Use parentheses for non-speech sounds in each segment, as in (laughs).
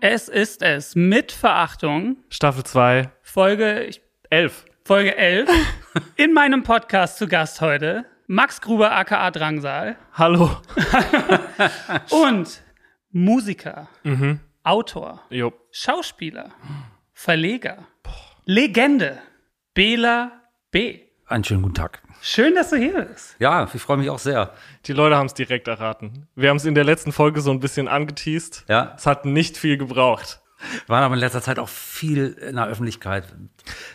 Es ist es mit Verachtung. Staffel 2, Folge 11. Folge 11. (laughs) In meinem Podcast zu Gast heute Max Gruber aka Drangsal Hallo. (laughs) und Musiker, Autor, Jo. Schauspieler, (gasps) Verleger, Legende, Bela B. Einen schönen guten Tag. Schön, dass du hier bist. Ja, ich freue mich auch sehr. Die Leute haben es direkt erraten. Wir haben es in der letzten Folge so ein bisschen angeteased. Ja. Es hat nicht viel gebraucht. Wir waren aber in letzter Zeit auch viel in der Öffentlichkeit,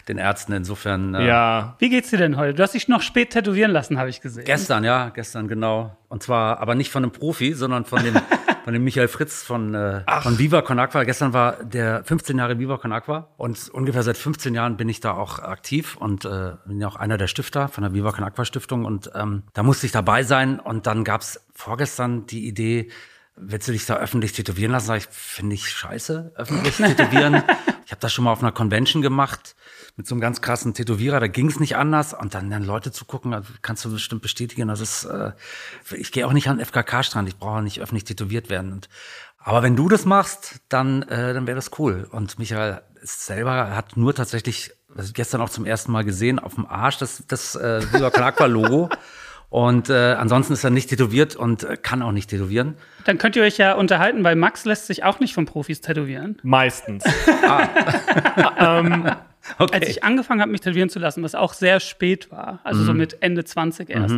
den Ärzten. Insofern. äh, Ja. Wie geht's dir denn heute? Du hast dich noch spät tätowieren lassen, habe ich gesehen. Gestern, ja, gestern genau. Und zwar aber nicht von einem Profi, sondern von dem, (laughs) von dem Michael Fritz von, äh, von Viva Con Aqua. Gestern war der 15 Jahre Viva Con Aqua und ungefähr seit 15 Jahren bin ich da auch aktiv und äh, bin ja auch einer der Stifter von der Viva Con Aqua Stiftung und ähm, da musste ich dabei sein und dann gab's vorgestern die Idee, willst du dich da öffentlich tätowieren lassen? Sag ich, finde ich scheiße, öffentlich tätowieren. (laughs) ich habe das schon mal auf einer Convention gemacht mit so einem ganz krassen Tätowierer, da ging es nicht anders. Und dann, dann Leute zu gucken, also kannst du bestimmt bestätigen, das ist, äh, ich gehe auch nicht an den FKK-Strand, ich brauche nicht öffentlich tätowiert werden. Und, aber wenn du das machst, dann, äh, dann wäre das cool. Und Michael selber hat nur tatsächlich, ich gestern auch zum ersten Mal gesehen, auf dem Arsch das, das äh, Viva Con Aqua Logo. (laughs) Und äh, ansonsten ist er nicht tätowiert und äh, kann auch nicht tätowieren. Dann könnt ihr euch ja unterhalten, weil Max lässt sich auch nicht von Profis tätowieren. Meistens. (laughs) (laughs) Als ich angefangen habe, mich tätowieren zu lassen, was auch sehr spät war, also so mit Ende 20 erst,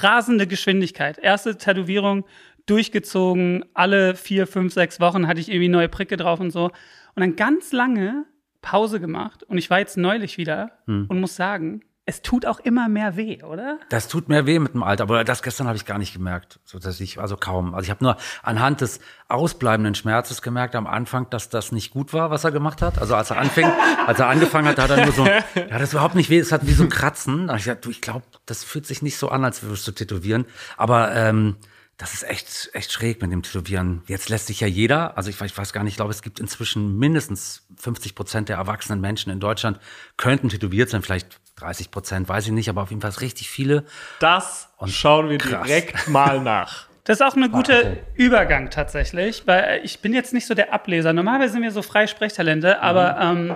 rasende Geschwindigkeit. Erste Tätowierung durchgezogen, alle vier, fünf, sechs Wochen hatte ich irgendwie neue Pricke drauf und so. Und dann ganz lange Pause gemacht und ich war jetzt neulich wieder und muss sagen, es tut auch immer mehr weh, oder? Das tut mir weh mit dem Alter, aber das gestern habe ich gar nicht gemerkt, so dass ich also kaum. Also ich habe nur anhand des ausbleibenden Schmerzes gemerkt am Anfang, dass das nicht gut war, was er gemacht hat. Also als er anfing, (laughs) als er angefangen hat, hat er nur so, ja, das ist überhaupt nicht weh, es hat wie so ein Kratzen. Hab ich gesagt, du, ich glaube, das fühlt sich nicht so an, als würdest du tätowieren. Aber ähm, das ist echt, echt schräg mit dem Tätowieren. Jetzt lässt sich ja jeder, also ich, weiß- ich weiß gar nicht, ich glaube, es gibt inzwischen mindestens 50 Prozent der erwachsenen Menschen in Deutschland könnten tätowiert sein, vielleicht 30 Prozent, weiß ich nicht, aber auf jeden Fall richtig viele. Das schauen wir krass. direkt mal nach. (laughs) Das ist auch eine gute Übergang tatsächlich, weil ich bin jetzt nicht so der Ableser. Normalerweise sind wir so freie Sprechtalente, aber ähm,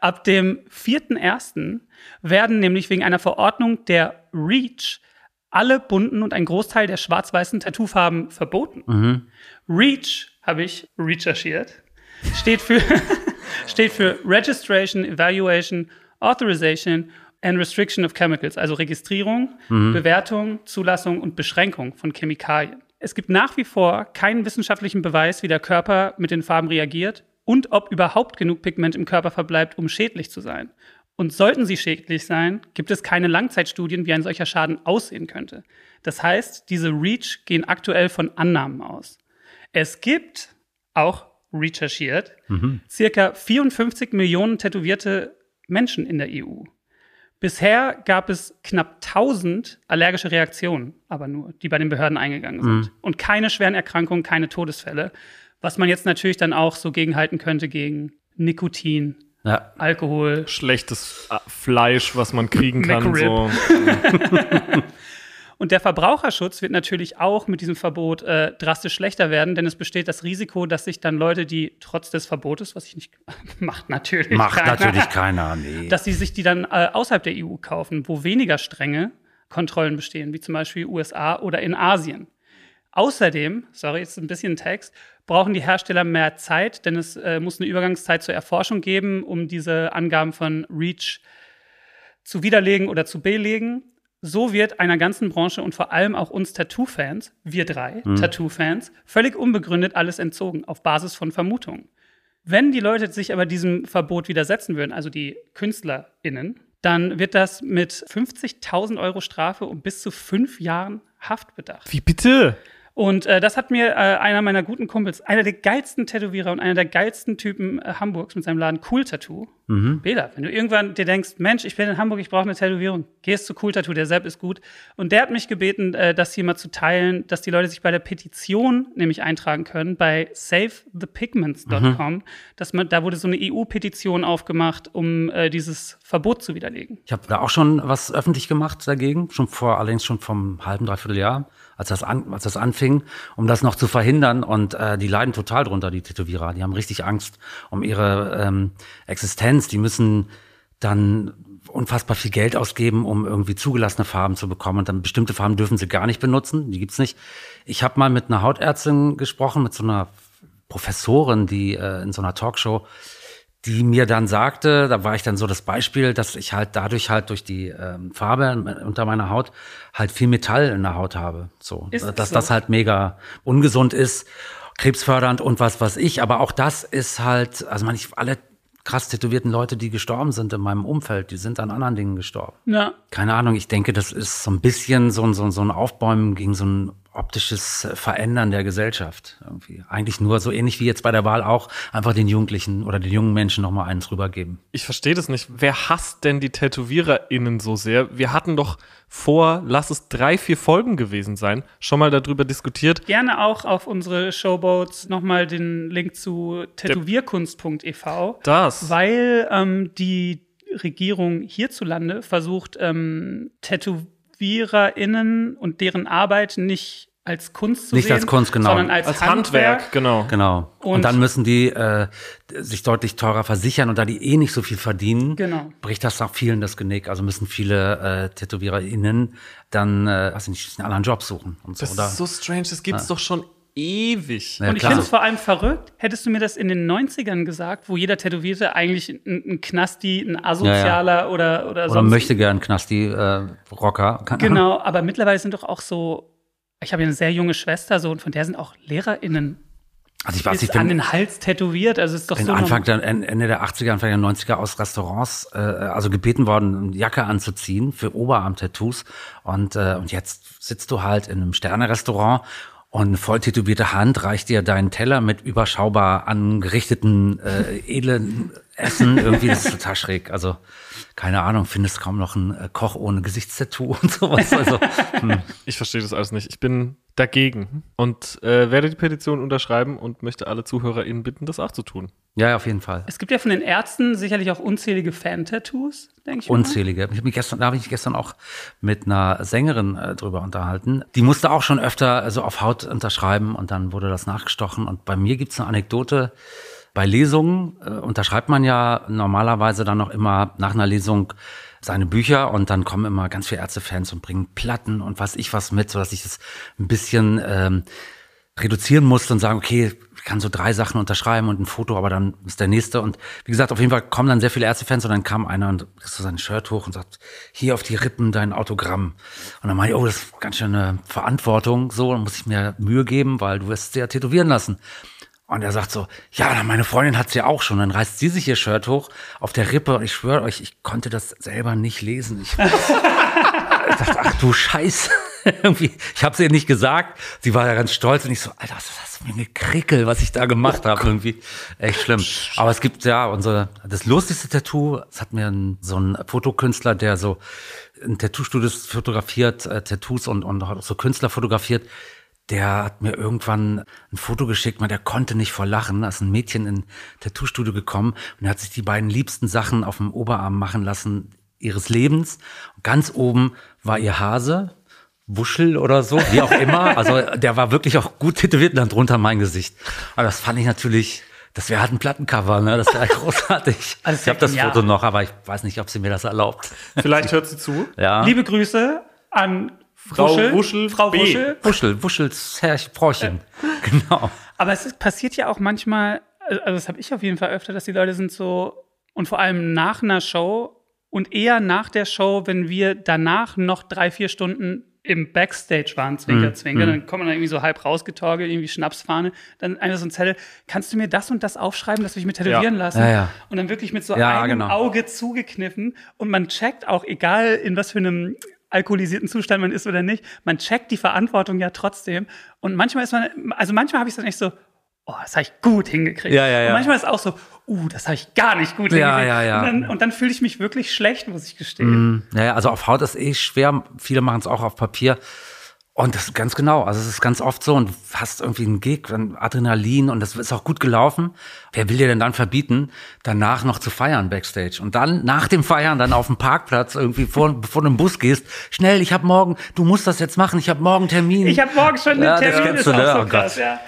ab dem 4.1. werden nämlich wegen einer Verordnung der REACH alle bunten und ein Großteil der schwarz-weißen Tattoofarben verboten. REACH habe ich recherchiert. Steht für, (laughs) steht für Registration, Evaluation, Authorization and Restriction of Chemicals, also Registrierung, Bewertung, Zulassung und Beschränkung von Chemikalien. Es gibt nach wie vor keinen wissenschaftlichen Beweis, wie der Körper mit den Farben reagiert und ob überhaupt genug Pigment im Körper verbleibt, um schädlich zu sein. Und sollten sie schädlich sein, gibt es keine Langzeitstudien, wie ein solcher Schaden aussehen könnte. Das heißt, diese REACH gehen aktuell von Annahmen aus. Es gibt, auch recherchiert, circa 54 Millionen tätowierte Menschen in der EU. Bisher gab es knapp 1000 allergische Reaktionen, aber nur, die bei den Behörden eingegangen sind. Und keine schweren Erkrankungen, keine Todesfälle. Was man jetzt natürlich dann auch so gegenhalten könnte gegen Nikotin, Ja, Alkohol. Schlechtes äh, Fleisch, was man kriegen kann. So. (laughs) Und der Verbraucherschutz wird natürlich auch mit diesem Verbot äh, drastisch schlechter werden, denn es besteht das Risiko, dass sich dann Leute, die trotz des Verbotes, was ich nicht (laughs) macht natürlich macht keiner, natürlich keiner, nee. (laughs) dass sie sich die dann äh, außerhalb der EU kaufen, wo weniger strenge Kontrollen bestehen, wie zum Beispiel USA oder in Asien. Außerdem, sorry, jetzt ein bisschen Text, brauchen die Hersteller mehr Zeit, denn es äh, muss eine Übergangszeit zur Erforschung geben, um diese Angaben von REACH zu widerlegen oder zu belegen. So wird einer ganzen Branche und vor allem auch uns Tattoo-Fans, wir drei Tattoo-Fans, völlig unbegründet alles entzogen, auf Basis von Vermutungen. Wenn die Leute sich aber diesem Verbot widersetzen würden, also die KünstlerInnen, dann wird das mit 50.000 Euro Strafe und bis zu fünf Jahren Haft bedacht. Wie bitte? Und äh, das hat mir äh, einer meiner guten Kumpels, einer der geilsten Tätowierer und einer der geilsten Typen äh, Hamburgs mit seinem Laden Cool Tattoo, Mhm. Bela, wenn du irgendwann dir denkst, Mensch, ich bin in Hamburg, ich brauche eine Tätowierung, gehst zu Cool Tattoo, der Sepp ist gut. Und der hat mich gebeten, äh, das hier mal zu teilen, dass die Leute sich bei der Petition nämlich eintragen können, bei savethepigments.com. Mhm. Dass man, da wurde so eine EU-Petition aufgemacht, um äh, dieses Verbot zu widerlegen. Ich habe da auch schon was öffentlich gemacht dagegen, schon vor, allerdings schon vom halben, dreiviertel Jahr, als das, an, als das anfing, um das noch zu verhindern. Und äh, die leiden total drunter, die Tätowierer. Die haben richtig Angst um ihre ähm, Existenz. Die müssen dann unfassbar viel Geld ausgeben, um irgendwie zugelassene Farben zu bekommen. Und dann bestimmte Farben dürfen sie gar nicht benutzen. Die gibt's nicht. Ich habe mal mit einer Hautärztin gesprochen, mit so einer Professorin, die äh, in so einer Talkshow die mir dann sagte, da war ich dann so das Beispiel, dass ich halt dadurch halt durch die ähm, Farbe unter meiner Haut halt viel Metall in der Haut habe. So, Ist dass so? das halt mega ungesund ist, krebsfördernd und was was ich. Aber auch das ist halt, also man, ich, alle krass tätowierten Leute, die gestorben sind in meinem Umfeld, die sind an anderen Dingen gestorben. Ja. Keine Ahnung, ich denke, das ist so ein bisschen so ein, so ein, so ein Aufbäumen gegen so ein optisches Verändern der Gesellschaft. Irgendwie. Eigentlich nur so ähnlich wie jetzt bei der Wahl auch, einfach den Jugendlichen oder den jungen Menschen nochmal eins rübergeben. Ich verstehe das nicht. Wer hasst denn die TätowiererInnen so sehr? Wir hatten doch vor, lass es drei, vier Folgen gewesen sein, schon mal darüber diskutiert. Gerne auch auf unsere Showboats nochmal den Link zu tätowierkunst.ev. Das. Weil ähm, die Regierung hierzulande versucht, ähm, TätowiererInnen und deren Arbeit nicht als Kunst zu Nicht sehen, als Kunst, genau. sondern als, Als Handwerk. Handwerk, genau. Genau. Und, Und- dann müssen die äh, sich deutlich teurer versichern und da die eh nicht so viel verdienen, Genau. bricht das auch vielen das Genick. Also müssen viele äh, TätowiererInnen dann, äh, weiß ich nicht, einen anderen Job suchen und so. Das Oder? ist so strange, das gibt's doch schon ewig. Ja, Und ich finde es vor allem verrückt, hättest du mir das in den 90ern gesagt, wo jeder Tätowierte eigentlich ein, ein Knasti, ein Asozialer oder, oder, Oder sonst möchte gern Knasti äh, Genau, (laughs) aber mittlerweile sind doch auch so, ich habe ja eine sehr junge Schwester so und von der sind auch LehrerInnen Also ich weiß, ich an bin, den Hals tätowiert. Also es ist doch bin so Anfang der, Ende der 80er, Anfang der 90er aus Restaurants, äh, also gebeten worden, eine Jacke anzuziehen für Oberarm-Tattoos. Und, äh, und jetzt sitzt du halt in einem Sterne-Restaurant und voll tätowierte Hand reicht dir deinen Teller mit überschaubar angerichteten äh, edlen Essen. Irgendwie, das ist total schräg. Also, keine Ahnung, findest kaum noch einen äh, Koch ohne Gesichtstattoo und sowas. Also, (laughs) hm. Ich verstehe das alles nicht. Ich bin dagegen und äh, werde die Petition unterschreiben und möchte alle ZuhörerInnen bitten, das auch zu tun. ja, auf jeden Fall. Es gibt ja von den Ärzten sicherlich auch unzählige Fan-Tattoos, denke ich mal. Unzählige. Ich hab mich gestern, da habe ich mich gestern auch mit einer Sängerin äh, drüber unterhalten. Die musste auch schon öfter so auf Haut unterschreiben und dann wurde das nachgestochen. Und bei mir gibt's eine Anekdote. Bei Lesungen äh, unterschreibt man ja normalerweise dann noch immer nach einer Lesung seine Bücher und dann kommen immer ganz viele Ärztefans und bringen Platten und was ich was mit, sodass ich das ein bisschen ähm, reduzieren musste und sagen, okay, ich kann so drei Sachen unterschreiben und ein Foto, aber dann ist der nächste. Und wie gesagt, auf jeden Fall kommen dann sehr viele Ärztefans und dann kam einer und riss so sein Shirt hoch und sagt, hier auf die Rippen dein Autogramm. Und dann meinte ich, oh, das ist ganz schön eine Verantwortung, so, dann muss ich mir Mühe geben, weil du wirst es ja tätowieren lassen. Und er sagt so, ja, meine Freundin hat's ja auch schon. Dann reißt sie sich ihr Shirt hoch auf der Rippe und ich schwöre euch, ich konnte das selber nicht lesen. Ich, (laughs) ich dachte, ach du Scheiße. (laughs) Irgendwie, ich habe es ihr nicht gesagt. Sie war ja ganz stolz und ich so, Alter, was ist das für eine Krickel, was ich da gemacht habe. Irgendwie echt schlimm. Aber es gibt ja unsere, das lustigste Tattoo, das hat mir ein, so ein Fotokünstler, der so in Tattoo-Studios fotografiert, äh, Tattoos und, und auch so Künstler fotografiert, der hat mir irgendwann ein Foto geschickt, man, der konnte nicht vor Lachen. Da ist ein Mädchen in Tattoo-Studio gekommen und hat sich die beiden liebsten Sachen auf dem Oberarm machen lassen ihres Lebens. Und ganz oben war ihr Hase, Wuschel oder so, wie auch immer. (laughs) Also der war wirklich auch gut tätowiert und dann drunter mein Gesicht. Aber das fand ich natürlich, das wäre halt ein Plattencover, ne? Das wäre großartig. (laughs) Also ich habe das. Foto noch, aber ich weiß nicht, ob sie mir das erlaubt. Vielleicht hört sie zu. Ja. Liebe Grüße an Frau Wuschel, Wuschel Frau B. Wuschel. Wuschel, Wuschels Herr Fräuchen. (laughs) Genau. Aber es ist, passiert ja auch manchmal, also das habe ich auf jeden Fall öfter, dass die Leute sind so, und vor allem nach einer Show und eher nach der Show, wenn wir danach noch drei, vier Stunden im Backstage waren, Zwinker, Mhm. Zwinker, dann kommt man dann irgendwie so halb rausgetorgelt, irgendwie Schnapsfahne, dann einer so ein Zettel, kannst du mir das und das aufschreiben, dass ich mir tätowieren Ja. lassen? Ja, ja. Und dann wirklich mit so Ja, einem genau. Auge zugekniffen und man checkt auch, egal in was für einem alkoholisierten Zustand man ist oder nicht, man checkt die Verantwortung ja trotzdem. Und manchmal ist man, also manchmal habe ich es dann echt so, oh, das habe ich gut hingekriegt. Ja, ja, ja. Und manchmal ist es auch so, uh, das habe ich gar nicht gut Ja, hingekriegt. ja, ja. Und dann, und dann fühle ich mich wirklich schlecht, muss ich gestehen. Mhm. Naja, also auf Haut ist eh schwer. Viele machen es auch auf Papier. Und das ist ganz genau. Also es ist ganz oft so und du hast irgendwie einen Gig, dann Adrenalin und das ist auch gut gelaufen. Wer will dir denn dann verbieten, danach noch zu feiern backstage? Und dann nach dem Feiern dann auf dem Parkplatz irgendwie vor, (laughs) bevor du im Bus gehst, schnell, ich habe morgen, du musst das jetzt machen, ich habe morgen Termin. Ich habe morgen schon einen Ja, das Termin, kennst ist du, auch ne? so Oh krass, ja.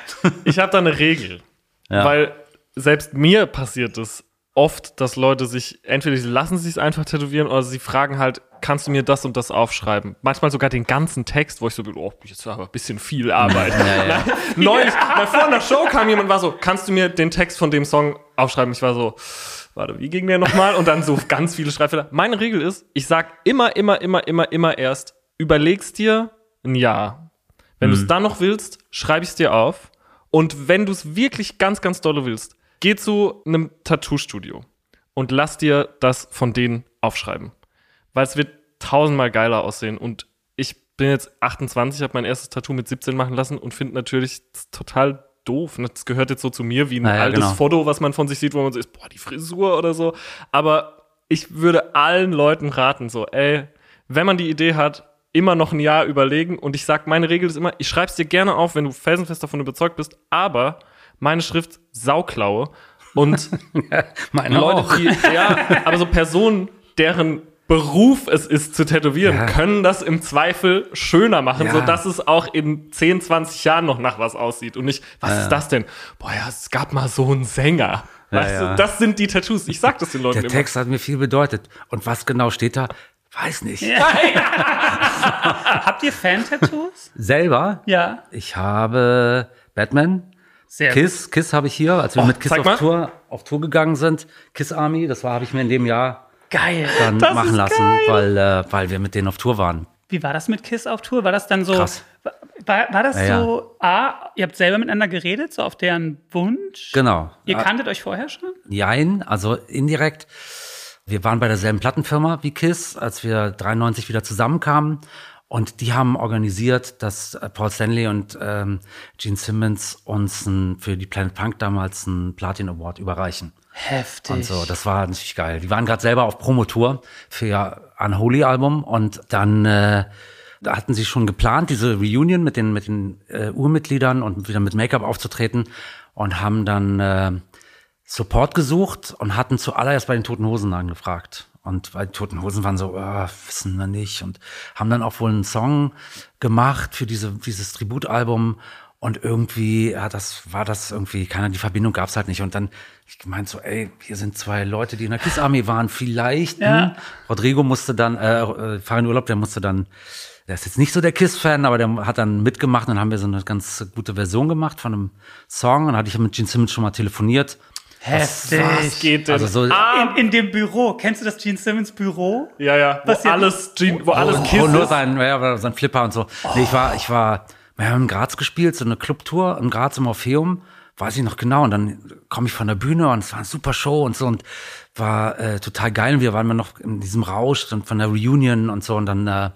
Ich habe da eine Regel. Ja. Weil selbst mir passiert es oft, dass Leute sich, entweder sie lassen sich einfach tätowieren oder sie fragen halt, kannst du mir das und das aufschreiben? Manchmal sogar den ganzen Text, wo ich so bin, oh, jetzt aber ein bisschen viel Arbeit. (laughs) Nein, (laughs) Neulich, mal vor einer Show kam jemand und war so, kannst du mir den Text von dem Song aufschreiben? Ich war so, warte, wie ging der nochmal? Und dann so ganz viele Schreibfehler. Meine Regel ist, ich sag immer, immer, immer, immer, immer erst, überlegst dir ein Jahr. Wenn du es dann noch willst, schreibe ich es dir auf. Und wenn du es wirklich ganz, ganz dolle willst, geh zu einem Tattoo-Studio und lass dir das von denen aufschreiben. Weil es wird tausendmal geiler aussehen. Und ich bin jetzt 28, habe mein erstes Tattoo mit 17 machen lassen und finde natürlich total doof. Ne? Das gehört jetzt so zu mir wie ein Naja, altes genau. Foto, was man von sich sieht, wo man so ist, boah, die Frisur oder so. Aber ich würde allen Leuten raten, so, ey, wenn man die Idee hat, immer noch ein Jahr überlegen. Und ich sag, meine Regel ist immer, ich schreib's dir gerne auf, wenn du felsenfest davon überzeugt bist, aber meine Schrift sauklaue. Und (laughs) Meine Leute, auch. die, ja, aber so Personen, deren Beruf es ist zu tätowieren, Ja. können das im Zweifel schöner machen, Ja. sodass es auch in 10, 20 Jahren noch nach was aussieht und nicht, was ist das denn? Boah, ja, es gab mal so einen Sänger. Ja, weißt ja. du, das sind die Tattoos. Ich sag das den Leuten Der immer. Text hat mir viel bedeutet. Und was genau steht da? Weiß nicht. (laughs) Habt ihr Fan-Tattoos? Selber, ja. ich habe Batman, Sehr Kiss, Kiss habe ich hier, als wir Oh, mit Kiss auf mal. Tour, auf Tour gegangen sind. Kiss Army, das war, habe ich mir in dem Jahr Geil. dann Das machen lassen, geil. weil, äh, weil wir mit denen auf Tour waren. Wie war das mit Kiss auf Tour? War das dann so. Krass. War, war das Ja, so, A, ihr habt selber miteinander geredet, so auf deren Wunsch? Genau. Ihr kanntet euch vorher schon? Jein, also indirekt. Wir waren bei derselben Plattenfirma wie Kiss, als wir 93 wieder zusammenkamen. Und die haben organisiert, dass äh, Paul Stanley und ähm, Gene Simmons uns ein, für die Planet Punk damals einen Platin Award überreichen. Heftig. Und so, das war natürlich geil. Die waren gerade selber auf Promotour für ihr Unholy-Album und dann äh, da hatten sie schon geplant, diese Reunion mit den, mit den äh, Urmitgliedern und wieder mit Make-up aufzutreten und haben dann äh, Support gesucht und hatten zuallererst bei den Toten Hosen angefragt. Und bei den Toten Hosen waren so, ah, wissen wir nicht. Und haben dann auch wohl einen Song gemacht für diese, dieses Tributalbum. Und irgendwie, ja, das war das irgendwie, keiner, die Verbindung gab's halt nicht. Und dann, ich gemeint so, ey, hier sind zwei Leute, die in der Kiss Army waren, vielleicht. Ja. Hm. Rodrigo musste dann, äh, äh, Farin Urlaub, der musste dann, der ist jetzt nicht so der Kiss-Fan, aber der hat dann mitgemacht. Und dann haben wir so eine ganz gute Version gemacht von einem Song. Und dann hatte ich mit Gene Simmons schon mal telefoniert. Heftig. Was geht denn? Also so, in, in dem Büro. Kennst du das Gene Simmons Büro? ja, ja, wo Was alles, Gene, wo alles Oh, Kiss oh, nur sein, ja, sein Flipper und so. Nee, ich war, ich war, wir haben in Graz gespielt, so eine Clubtour in Graz im Orpheum, weiß ich noch genau. Und dann komme ich von der Bühne und es war eine super Show und so und war äh, total geil. Und wir waren noch in diesem Rausch und von der Reunion und so und dann äh,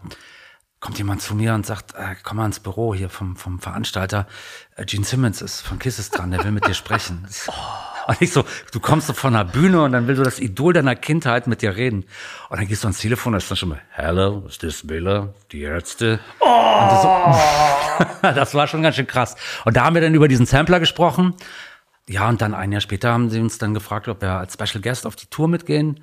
kommt jemand zu mir und sagt, äh, komm mal ins Büro hier vom, vom Veranstalter. Äh, Gene Simmons ist von Kisses dran, der will mit dir sprechen. (laughs) (laughs) Und ich so, du kommst so von der Bühne und dann will so das Idol deiner Kindheit mit dir reden. Und dann gehst du ans Telefon, da ist dann schon mal, hello, is this Miller, die Ärzte? Und du so, (laughs) das war schon ganz schön krass. Und da haben wir dann über diesen Sampler gesprochen. Ja, und dann ein Jahr später haben sie uns dann gefragt, ob wir als Special Guest auf die Tour mitgehen.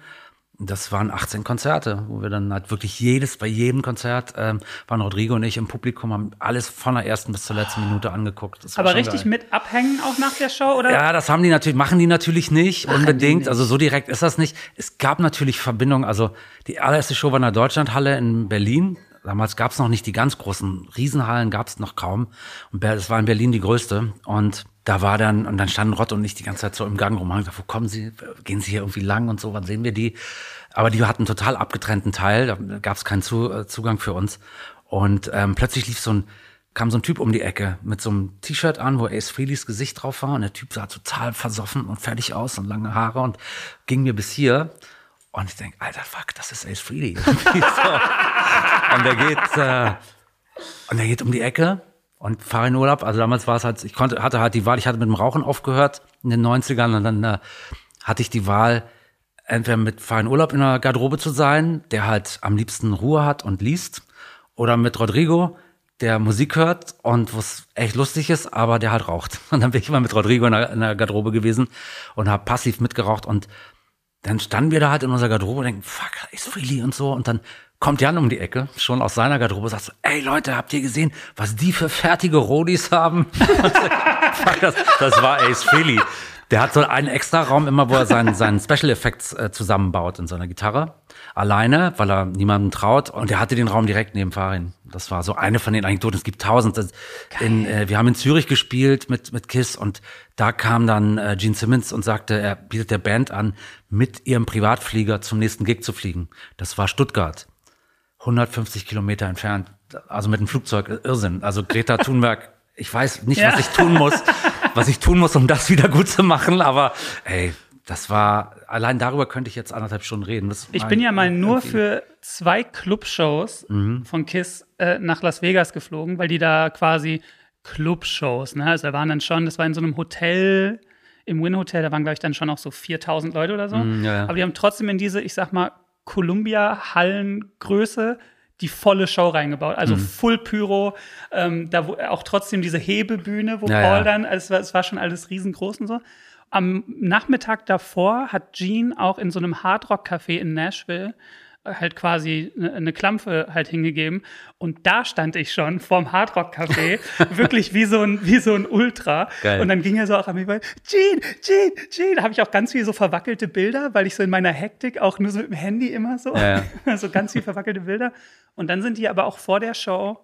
Das waren 18 Konzerte, wo wir dann halt wirklich jedes, bei jedem Konzert ähm, waren Rodrigo und ich im Publikum, haben alles von der ersten bis zur letzten Minute angeguckt. Aber richtig geil. mit abhängen auch nach der Show, oder? Ja, das haben die natürlich, machen die natürlich nicht unbedingt. Also so direkt ist das nicht. Es gab natürlich Verbindungen. Also die allererste Show war in der Deutschlandhalle in Berlin. Damals gab es noch nicht die ganz großen Riesenhallen, gab es noch kaum. Und es war in Berlin die größte. Und da war dann, und dann standen Rott und ich die ganze Zeit so im Gang rum. Haben gesagt, wo kommen Sie? Gehen Sie hier irgendwie lang und so? Wann sehen wir die? Aber die hatten einen total abgetrennten Teil. Da gab es keinen äh, Zugang für uns. Und ähm, plötzlich lief so ein, kam so ein Typ um die Ecke mit so einem T-Shirt an, wo Ace Frehley's Gesicht drauf war. Und der Typ sah total versoffen und fertig aus und lange Haare und ging mir bis hier. Und ich denk, alter Fuck, das ist Ace. (laughs) Irgendwie so. Und der geht, äh, und der geht um die Ecke und fahre in Urlaub. Also damals war es halt, ich konnte, hatte halt die Wahl, ich hatte mit dem Rauchen aufgehört in den 90ern und dann äh, hatte ich die Wahl, entweder mit freien Urlaub in der Garderobe zu sein, der halt am liebsten Ruhe hat und liest, oder mit Rodrigo, der Musik hört und was echt lustig ist, aber der halt raucht. (laughs) Und dann bin ich immer mit Rodrigo in der, in der Garderobe gewesen und habe passiv mitgeraucht und dann standen wir da halt in unserer Garderobe und denken, fuck, ist Freely und so. Und dann kommt Jan um die Ecke, schon aus seiner Garderobe, sagt so, ey Leute, habt ihr gesehen, was die für fertige Rodis haben? (laughs) das, das war Ace Freely. Der hat so einen extra Raum immer, wo er seinen, seinen Special Effects äh, zusammenbaut in seiner Gitarre. Alleine, weil er niemandem traut. Und er hatte den Raum direkt neben Farin. Das war so eine von den Anekdoten. Es gibt tausend. In, äh, wir haben in Zürich gespielt mit, mit Kiss und da kam dann äh, Gene Simmons und sagte, er bietet der Band an, mit ihrem Privatflieger zum nächsten Gig zu fliegen. Das war Stuttgart. 150 Kilometer entfernt. Also mit dem Flugzeug, Irrsinn. Also Greta (laughs) Thunberg, ich weiß nicht, Ja. was ich tun muss, was ich tun muss, um das wieder gut zu machen, aber ey, das war, allein darüber könnte ich jetzt anderthalb Stunden reden. Das Ich bin ja mal nur für zwei Clubshows Mhm. von Kiss äh, nach Las Vegas geflogen, weil die da quasi Clubshows, ne? Also da waren dann schon, das war in so einem Hotel, im Win Hotel, da waren, glaube ich, dann schon auch so 4000 Leute oder so. Mhm, ja, ja. Aber die haben trotzdem in diese, ich sag mal, Columbia-Hallengröße die volle Show reingebaut. Mhm. Also Full Pyro, ähm, da wo auch trotzdem diese Hebebühne, wo Ja, Paul ja. dann, also es war, es war schon alles riesengroß und so. Am Nachmittag davor hat Gene auch in so einem Hardrock-Café in Nashville halt quasi eine, eine Klampfe halt hingegeben. Und da stand ich schon vorm Hardrock-Café, (laughs) wirklich wie so ein, wie so ein Ultra. Geil. Und dann ging er so auch an mich, weil, Gene, Gene, Gene, da habe ich auch ganz viel so verwackelte Bilder, weil ich so in meiner Hektik auch nur so mit dem Handy immer so, Ja, (laughs) so ganz viel verwackelte Bilder. Und dann sind die aber auch vor der Show,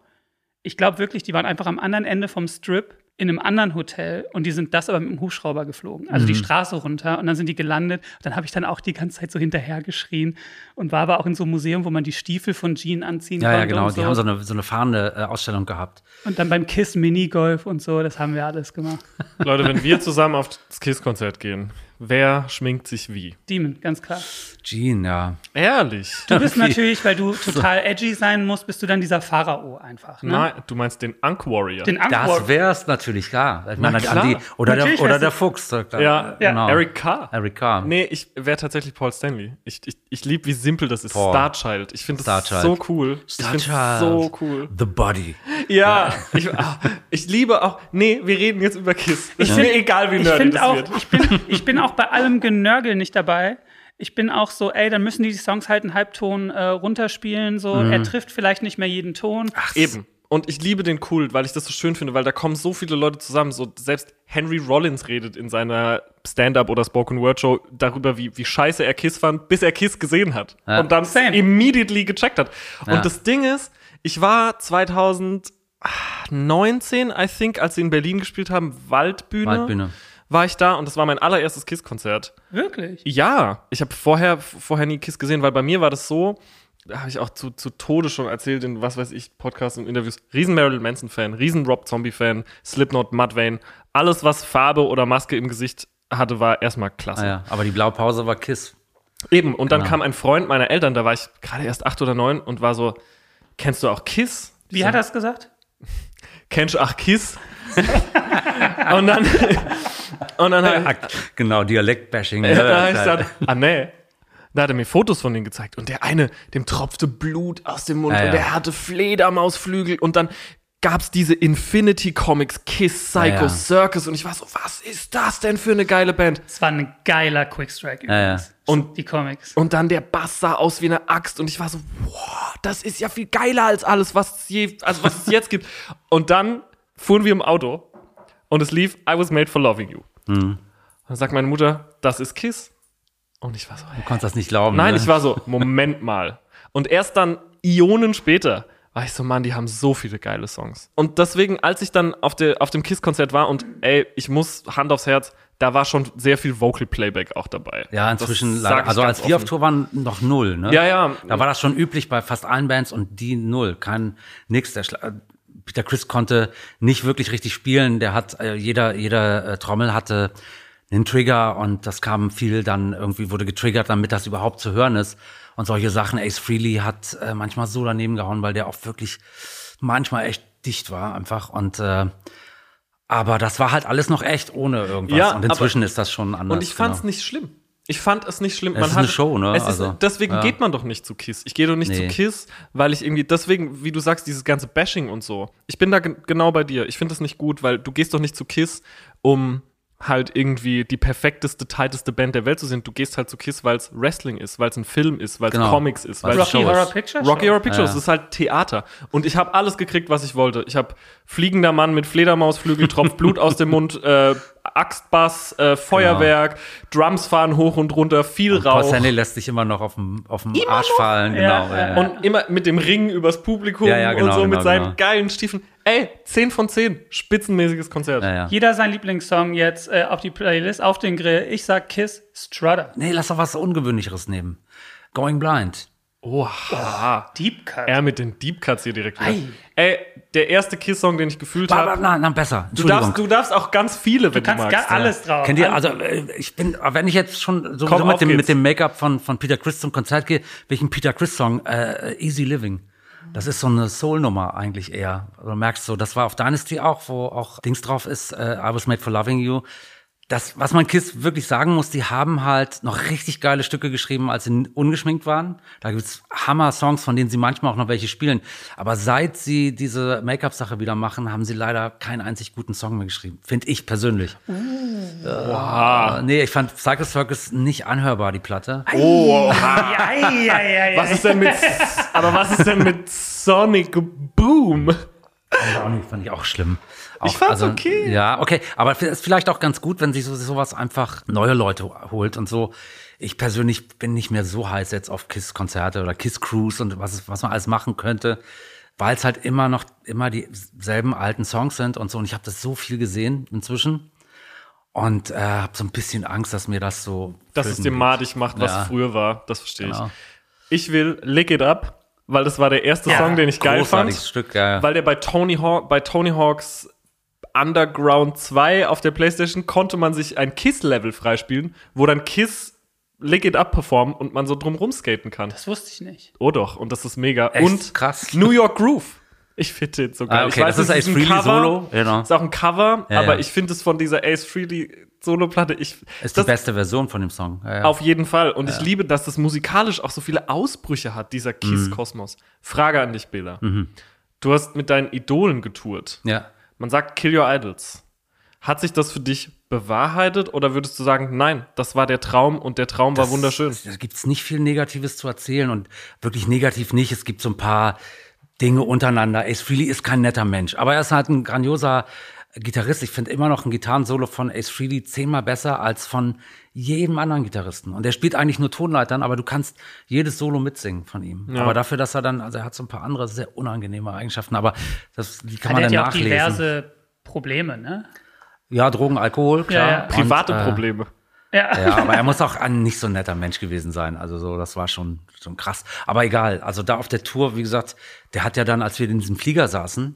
ich glaube wirklich, die waren einfach am anderen Ende vom Strip in einem anderen Hotel und die sind das aber mit dem Hubschrauber geflogen, also Mhm. die Straße runter und dann sind die gelandet. Dann habe ich dann auch die ganze Zeit so hinterher geschrien und war aber auch in so einem Museum, wo man die Stiefel von Jean anziehen Ja, konnte. ja, genau. Und, Die so. haben so eine, so eine fahrende äh, Ausstellung gehabt. und dann beim Kiss Minigolf und so, das haben wir alles gemacht. Leute, wenn wir zusammen auf das Kiss-Konzert gehen, wer schminkt sich wie? Demon, ganz klar. Gene, ja. Ehrlich? Du bist natürlich, weil du total edgy sein musst, bist du dann dieser Pharao einfach. Ne? Nein, du meinst den Unk Warrior. Den Das Angkor. wär's natürlich, klar. Ich meine, klar. an die, oder der, oder der das. Fuchs. klar. Ja, Ja. Eric Carr. Eric Carr. Nee, ich wäre tatsächlich Paul Stanley. Ich, ich, ich liebe, wie simpel das ist. Paul. Starchild. Ich finde das Starchild. so cool. ich Starchild. finde so cool. The Body. Ja, ich, ah, ich liebe auch. Nee, wir reden jetzt über Kiss. Es ist find- mir egal, wie ich nerdy finde das auch, wird. ich bin, ich bin auch bei allem Genörgel nicht dabei. Ich bin auch so, ey, dann müssen die die Songs halt einen Halbton äh, runterspielen. So, Mhm. er trifft vielleicht nicht mehr jeden Ton. Eben. Und ich liebe den Kult, weil ich das so schön finde, weil da kommen so viele Leute zusammen. So selbst Henry Rollins redet in seiner Stand-up oder Spoken Word Show darüber, wie, wie scheiße er Kiss fand, bis er Kiss gesehen hat Ja. und dann Same. immediately gecheckt hat. Ja. Und das Ding ist, ich war 2019, I think, als sie in Berlin gespielt haben, Waldbühne, Waldbühne. War ich da und das war mein allererstes Kiss-Konzert. Wirklich? Ja, ich habe vorher, vorher nie Kiss gesehen, weil bei mir war das so, da habe ich auch zu, zu Tode schon erzählt in was weiß ich, Podcasts und Interviews. Riesen Marilyn Manson-Fan, riesen Rob Zombie-Fan, Slipknot, Mudvayne. Alles, was Farbe oder Maske im Gesicht hatte, war erstmal klasse. Ah, ja. Aber die blaue Pause war Kiss. Eben, und dann Genau. kam ein Freund meiner Eltern, da war ich gerade erst acht oder neun und war so, kennst du auch Kiss? Wie so, hat er es gesagt? (laughs) Kennst du auch Kiss? (laughs) und dann, und dann hab ich, Genau, Dialekt-Bashing. Ja, da hab ich gesagt, ah nee. Da hat er mir Fotos von denen gezeigt und der eine, dem tropfte Blut aus dem Mund Ja, und ja. der hatte Fledermausflügel und dann gab's diese Infinity Comics Kiss Psycho Ja, ja. Circus und ich war so, was ist das denn für eine geile Band? Es war ein geiler Quickstrike Ja, ja. übrigens. Und- die Comics. Und dann der Bass sah aus wie eine Axt und ich war so, wow, das ist ja viel geiler als alles, was es je, also was es jetzt gibt. Und dann fuhren wir im Auto und es lief I was made for loving you. Mhm. Dann sagt meine Mutter, das ist Kiss. Und ich war so, Du konntest das nicht glauben. Nein, ne? ich war so, Moment mal. Und erst dann Ionen später war ich so, Mann, die haben so viele geile Songs. Und deswegen, als ich dann auf, der, auf dem Kiss-Konzert war und ey, ich muss Hand aufs Herz, da war schon sehr viel Vocal Playback auch dabei. Ja, inzwischen, also als wir auf. Tour waren, noch null, ne? Ja, ja. Da war das schon üblich bei fast allen Bands und die null. Kein, nix. Der Peter Chris konnte nicht wirklich richtig spielen. Der hat, äh, jeder, jeder äh, Trommel hatte einen Trigger und das kam viel dann irgendwie, wurde getriggert, damit das überhaupt zu hören ist. Und solche Sachen, Ace Frehley hat äh, manchmal so daneben gehauen, weil der auch wirklich manchmal echt dicht war einfach und äh, aber das war halt alles noch echt ohne irgendwas. Ja, und inzwischen ist das schon anders. Und ich fand's genau. nicht schlimm. Ich fand es nicht schlimm. Es ist eine Show, ne? Es Also, ist, deswegen ja. geht man doch nicht zu Kiss. Ich gehe doch nicht Nee. zu Kiss, weil ich irgendwie, deswegen, wie du sagst, dieses ganze Bashing und so. Ich bin da gen- genau bei dir. Ich finde das nicht gut, weil du gehst doch nicht zu Kiss, um halt irgendwie die perfekteste, tighteste Band der Welt zu sein. Du gehst halt zu Kiss, weil es Wrestling ist, weil es ein Film ist, weil es Genau. Comics ist, weil Rocky Show Horror ist. Picture Rocky Show. Horror Picture, Ja. es ist halt Theater. Und ich habe alles gekriegt, was ich wollte. Ich habe fliegender Mann mit Fledermausflügel, tropft Blut aus dem Mund, äh, Axtbass, äh, Feuerwerk, Drums fahren hoch und runter, viel Paul Rauch. Stanley lässt sich immer noch auf dem, auf dem Arsch fallen, Ja, genau. ja. Und immer mit dem Ring übers Publikum Ja, ja, genau, und so mit genau, seinen genau. geilen Stiefeln. Ey, 10 von 10. Spitzenmäßiges Konzert. ja, ja. Jeder sein Lieblingssong jetzt äh, auf die Playlist, auf den Grill. Ich sag Kiss Strutter. Nee, lass doch was Ungewöhnlicheres nehmen. Going Blind. Oha. Deep Cut. Er mit den Deep Cuts hier direkt. Ey, der erste Kiss-Song, den ich gefühlt habe. nein, nein, besser. Du darfst, du darfst auch ganz viele, wenn Du du, kannst magst. gar alles drauf. Kennt ihr, also äh, ich bin, wenn ich jetzt schon so, Komm, mit, dem, geht's. mit dem Make-up von, von Peter Chris zum Konzert gehe, welchen Peter Chris-Song, äh, Easy Living. Das ist so eine Soul-Nummer eigentlich eher. Du merkst so, das war auf Dynasty auch, wo auch Dings drauf ist, äh, I Was Made for Loving You. Das, was man Kiss wirklich sagen muss, die haben halt noch richtig geile Stücke geschrieben, als sie ungeschminkt waren. Da gibt's Hammer-Songs, von denen sie manchmal auch noch welche spielen. Aber seit sie diese Make-up-Sache wieder machen, haben sie leider keinen einzig guten Song mehr geschrieben. Finde ich persönlich. Äh, nee, ich fand Cycle Circus nicht anhörbar, die Platte. Oh, Ja, ja, ja, ja. was ist denn mit, aber was ist denn mit Sonic Boom? Auch nicht, fand ich auch schlimm. Auch, Ich fand's okay. Ja, okay. Aber es ist vielleicht auch ganz gut, wenn sich so, sowas einfach neue Leute holt und so. Ich persönlich bin nicht mehr so heiß jetzt auf Kiss-Konzerte oder Kiss-Cruise und was, was man alles machen könnte, weil es halt immer noch immer dieselben alten Songs sind und so. Und ich habe das so viel gesehen inzwischen und äh, habe so ein bisschen Angst, dass mir das so Dass es dir madig macht, was Ja. früher war. Das verstehe Genau. ich. Ich will Lick It Up, weil das war der erste Ja, Song, den ich geil fand. Stück, ja. Weil der bei Tony, Hawk, bei Tony Hawks Underground 2 auf der Playstation konnte man sich ein Kiss-Level freispielen, wo dann Kiss Lick It Up performen und man so drum rumskaten kann. Das wusste ich nicht. Oh doch, und das ist mega. Echt? Und Krass. New York Groove. Ich finde den so geil. Ah, okay, ich weiß, das ist es Ace ein Frehley Cover, Solo, genau. Ist auch ein Cover, Ja, aber ja. ich finde es von dieser Ace Frehley Solo-Platte, Ist das, die beste Version von dem Song. Ja, ja. auf jeden Fall. Und ich liebe, dass das musikalisch auch so viele Ausbrüche hat, dieser Kiss-Kosmos. Frage an dich, Bela. Du hast mit deinen Idolen getourt. ja. Man sagt, kill your idols. Hat sich das für dich bewahrheitet oder würdest du sagen, nein, das war der Traum und der Traum war wunderschön? Da gibt's nicht viel Negatives zu erzählen und wirklich negativ nicht. Es gibt so ein paar Dinge untereinander. Ace Frehley ist kein netter Mensch, aber er ist halt ein grandioser Gitarrist. Ich finde immer noch ein Gitarrensolo von Ace Frehley zehnmal besser als von jedem anderen Gitarristen. Und er spielt eigentlich nur Tonleitern, aber du kannst jedes Solo mitsingen von ihm. Aber dafür, dass er dann, also er hat so ein paar andere sehr unangenehme Eigenschaften, aber das, die kann man er dann hat ja auch nachlesen. diverse Probleme, ne? Ja, Drogen, Alkohol, klar. Ja, ja. Private Und, äh, Probleme. Ja. ja, aber er muss auch ein nicht so netter Mensch gewesen sein. Also so, das war schon, schon krass. Aber egal. Also da auf der Tour, wie gesagt, der hat ja dann, als wir in diesem Flieger saßen,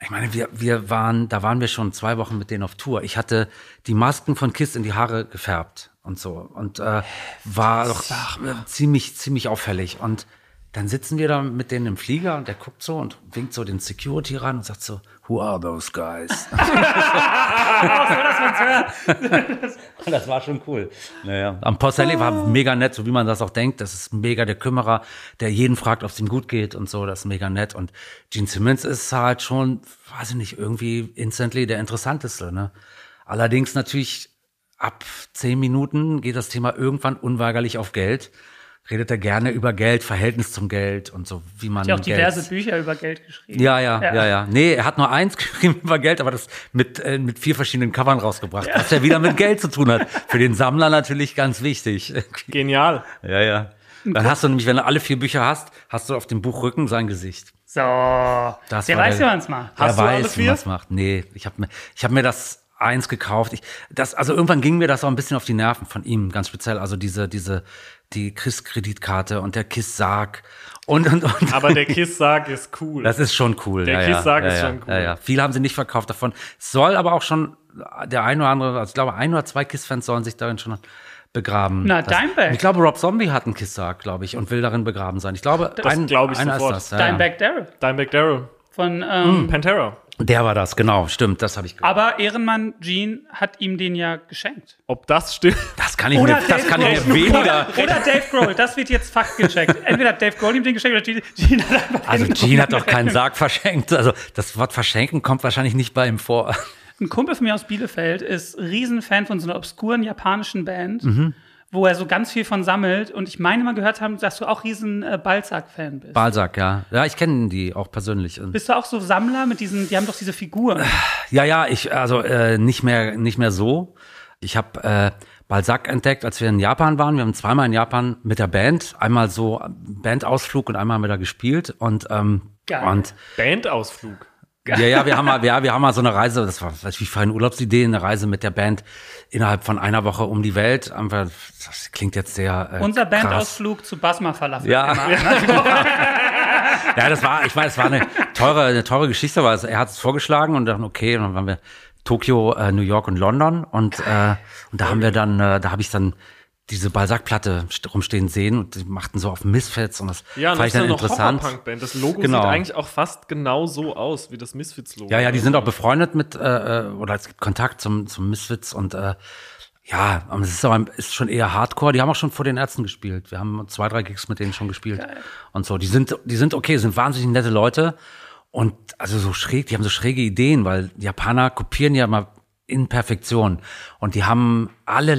ich meine, wir, wir waren, da waren wir schon zwei Wochen mit denen auf Tour. Ich hatte die Masken von Kiss in die Haare gefärbt und so. Und äh, war doch äh, ziemlich, ziemlich auffällig. Und dann sitzen wir da mit denen im Flieger und der guckt so und winkt so den Security ran und sagt so, Who are those guys? (laughs) (laughs) Und (laughs) das war schon cool. Naja. Am Porcelli war mega nett, so wie man das auch denkt. Das ist mega der Kümmerer, der jeden fragt, ob es ihm gut geht und so. Das ist mega nett. Und Gene Simmons ist halt schon, weiß ich nicht, irgendwie instantly der interessanteste. Ne? Allerdings natürlich ab zehn Minuten geht das Thema irgendwann unweigerlich auf Geld. Redet er gerne über Geld, Verhältnis zum Geld und so, wie man Hat ja auch Geld diverse Bücher über Geld geschrieben. ja, ja, Ja. ja, ja, Nee, er hat nur eins (laughs) geschrieben über Geld, aber das mit, äh, mit vier verschiedenen Covern rausgebracht, was ja wieder mit Geld zu tun hat. Für den Sammler natürlich ganz wichtig. (laughs) Genial. Ja, ja. Dann hast du nämlich, wenn du alle vier Bücher hast, hast du auf dem Buchrücken sein Gesicht. So. Das der weiß, wie der- man es macht. Hast er du alle weiß, wie vier? man es macht. Nee, ich habe mir, ich hab mir das eins gekauft. Ich, das, also irgendwann ging mir das auch ein bisschen auf die Nerven von ihm, ganz speziell. Also diese, diese, die KISS-Kreditkarte und der KISS-Sarg und, und, und. Aber der (laughs) Kiss-Sarg ist cool. Das ist schon cool. Der ja, Kiss-Sarg ja, ist ja, schon cool. Ja, ja. Viele haben sie nicht verkauft davon. Soll aber auch schon, der ein oder andere, also ich glaube, ein oder zwei Kiss-Fans sollen sich darin schon begraben. Na, Das- Dimebag. Ich glaube, Rob Zombie hat einen Kiss-Sarg, glaube ich, und will darin begraben sein. Ich glaube, Das ein, glaube ich einer sofort. ist das. Ja. Dimebag Darrell Dimebag Darrell. von ähm, Pantera. Der war das, genau, stimmt, das habe ich gehört. Aber Ehrenmann Gene hat ihm den ja geschenkt. Ob das stimmt? Das kann ich mir, das kann ich mir weniger. Oder, oder Dave Grohl, das wird jetzt Fakt gecheckt. Entweder hat Dave Grohl ihm den geschenkt oder Gene, Gene hat einfach Also Gene hat doch keinen Sarg verschenkt. Also das Wort verschenken kommt wahrscheinlich nicht bei ihm vor. Ein Kumpel von mir aus Bielefeld ist Riesenfan von so einer obskuren japanischen Band, Mhm. Wo er so ganz viel von sammelt. Und ich meine mal gehört haben, dass du auch riesen äh, Balzac-Fan bist. Balzac, ja. Ja, ich kenne die auch persönlich. Und bist du auch so Sammler mit diesen, die haben doch diese Figuren. Ja, ja, ich, also äh, nicht mehr, nicht mehr so. Ich habe äh, Balzac entdeckt, als wir in Japan waren. Wir haben zweimal in Japan mit der Band, einmal so Bandausflug und einmal haben wir da gespielt. Und, ähm, Geil. und Bandausflug. Ja, ja, wir haben mal, ja, wir haben mal so eine Reise, das war weiß ich, wie eine Urlaubsidee, eine Reise mit der Band innerhalb von einer Woche um die Welt. Einfach, das klingt jetzt sehr äh, Unser krass. Bandausflug zu Basma Falafel. Ja. Immer. (laughs) Ja, das war, ich weiß, es war eine teure, eine teure Geschichte, weil er hat es vorgeschlagen und dann okay, und dann waren wir Tokio, äh, New York und London und äh, und da haben wir dann, äh, da habe ich dann diese Balzac-Platte st- rumstehen sehen und die machten so auf Misfits und das Ja, und fand das ich ist dann interessant. Punk-Band. Das Logo Genau. sieht eigentlich auch fast genau so aus wie das Misfits-Logo. Ja, ja, die sind auch befreundet mit, äh, äh, oder es gibt Kontakt zum, zum Misfits und äh, ja, aber es ist aber ist schon eher Hardcore. Die haben auch schon vor den Ärzten gespielt. Wir haben zwei, drei Gigs mit denen schon gespielt. Und so. Die sind, die sind okay, sind wahnsinnig nette Leute. Und also so schräg, die haben so schräge Ideen, weil die Japaner kopieren ja mal in Perfektion. Und die haben alle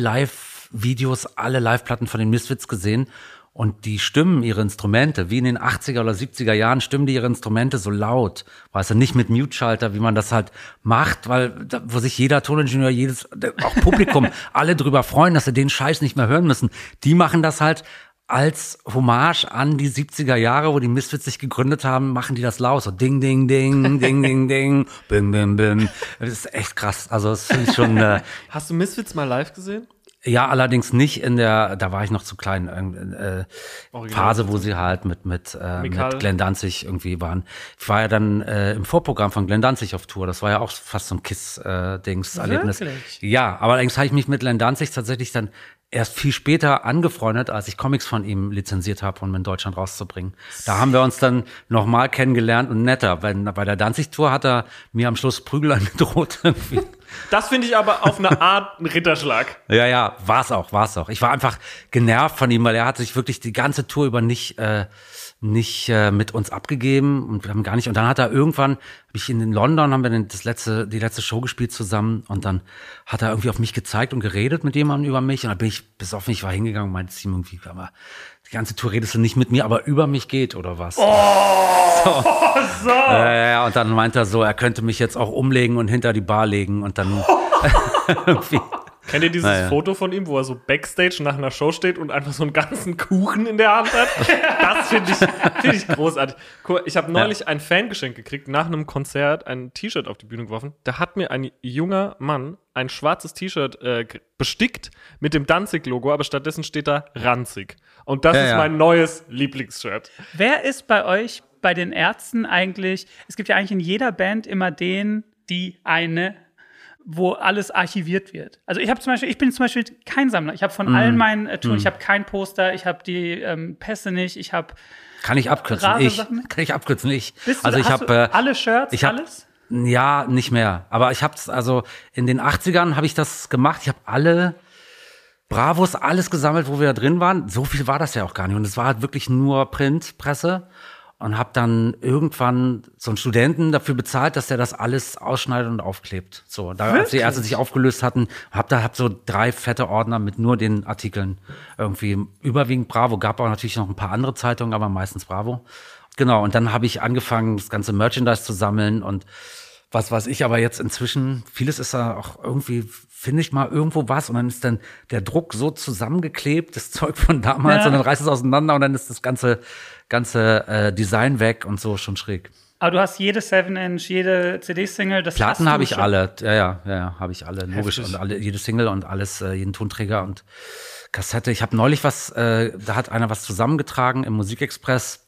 Live-Videos, alle Live-Platten von den Misfits gesehen. Und die stimmen ihre Instrumente, wie in den 80er oder 70er Jahren, stimmen die ihre Instrumente so laut. Weißt du, nicht mit Mute-Schalter, wie man das halt macht, weil, da, wo sich jeder Toningenieur, jedes, auch Publikum, (laughs) alle drüber freuen, dass sie den Scheiß nicht mehr hören müssen. Die machen das halt als Hommage an die 70er Jahre, wo die Misfits sich gegründet haben, machen die das laut. So ding, ding, ding, (laughs) ding, ding, ding, bim, bim, bim. Das ist echt krass. Also, das finde ich schon, äh, Hast du Misfits mal live gesehen? Ja, allerdings nicht in der, da war ich noch zu klein, äh, Original. Phase, wo sie halt mit, mit, äh, Mikal. mit Glenn Danzig irgendwie waren. Ich war ja dann äh, im Vorprogramm von Glenn Danzig auf Tour. Das war ja auch fast so ein Kiss-Dings-Erlebnis. Wirklich? ja, aber allerdings habe ich mich mit Glenn Danzig tatsächlich dann erst viel später angefreundet, als ich Comics von ihm lizenziert habe, um in Deutschland rauszubringen. Da haben wir uns dann nochmal kennengelernt und netter. Bei, bei der Danzig-Tour hat er mir am Schluss Prügel (laughs) angedroht. Das finde ich aber auf eine Art ein Ritterschlag. Ja, ja, war's auch, war's auch. Ich war einfach genervt von ihm, weil er hat sich wirklich die ganze Tour über nicht äh, nicht äh, mit uns abgegeben und wir haben gar nicht. Und dann hat er irgendwann, hab ich in London haben wir das letzte, die letzte Show gespielt zusammen und dann hat er irgendwie auf mich gezeigt und geredet mit jemandem über mich und dann bin ich besoffen, ich war hingegangen und meinte zu ihm irgendwie, aber die ganze Tour redest du nicht mit mir, aber über mich geht oder was? Oh, (laughs) so. Äh, ja, und dann meinte er so, er könnte mich jetzt auch umlegen und hinter die Bar legen und dann (laughs) (laughs) irgendwie. Kennt ihr dieses Naja. Foto von ihm, wo er so Backstage nach einer Show steht und einfach so einen ganzen Kuchen in der Hand hat? Das finde ich, find ich großartig. Ich habe neulich ein Fangeschenk gekriegt, nach einem Konzert ein T-Shirt auf die Bühne geworfen. Da hat mir ein junger Mann ein schwarzes T-Shirt äh, bestickt mit dem Danzig-Logo, aber stattdessen steht da ranzig. Und das Ja, ist ja. mein neues Lieblingsshirt. Wer ist bei euch bei den Ärzten eigentlich? Es gibt ja eigentlich in jeder Band immer den, die eine, wo alles archiviert wird. Also ich habe zum Beispiel, ich bin zum Beispiel kein Sammler. Ich habe von allen meinen äh, Touren, ich habe kein Poster, ich habe die ähm, Pässe nicht, ich habe Kann ich abkürzen? Ich. Sachen? Kann ich abkürzen? Ich. Bist du, also ich habe äh, alle Shirts, ich hab- alles? Ja, nicht mehr. Aber ich habe also in den 80ern habe ich das gemacht. Ich habe alle Bravos, alles gesammelt, wo wir da drin waren. So viel war das ja auch gar nicht. Und es war halt wirklich nur Print, Presse. Und habe dann irgendwann so einen Studenten dafür bezahlt, dass der das alles ausschneidet und aufklebt. So, da als die? Ärzte sich aufgelöst hatten, hab da hab so drei fette Ordner mit nur den Artikeln irgendwie überwiegend Bravo. Gab auch natürlich noch ein paar andere Zeitungen, aber meistens Bravo. Genau. Und dann habe ich angefangen, das ganze Merchandise zu sammeln und was weiß ich, aber jetzt inzwischen, vieles ist da auch irgendwie, finde ich mal irgendwo was und dann ist dann der Druck so zusammengeklebt, das Zeug von damals Ja. und dann reißt es auseinander und dann ist das ganze, ganze äh, Design weg und so schon schräg. Aber du hast jede 7-Inch, jede CD-Single, das Platten habe ich schon. alle, ja, ja, ja, habe ich alle, logisch. Heftig. Und alle, jede Single und alles, äh, jeden Tonträger und Kassette. Ich habe neulich was, äh, da hat einer was zusammengetragen im Musikexpress,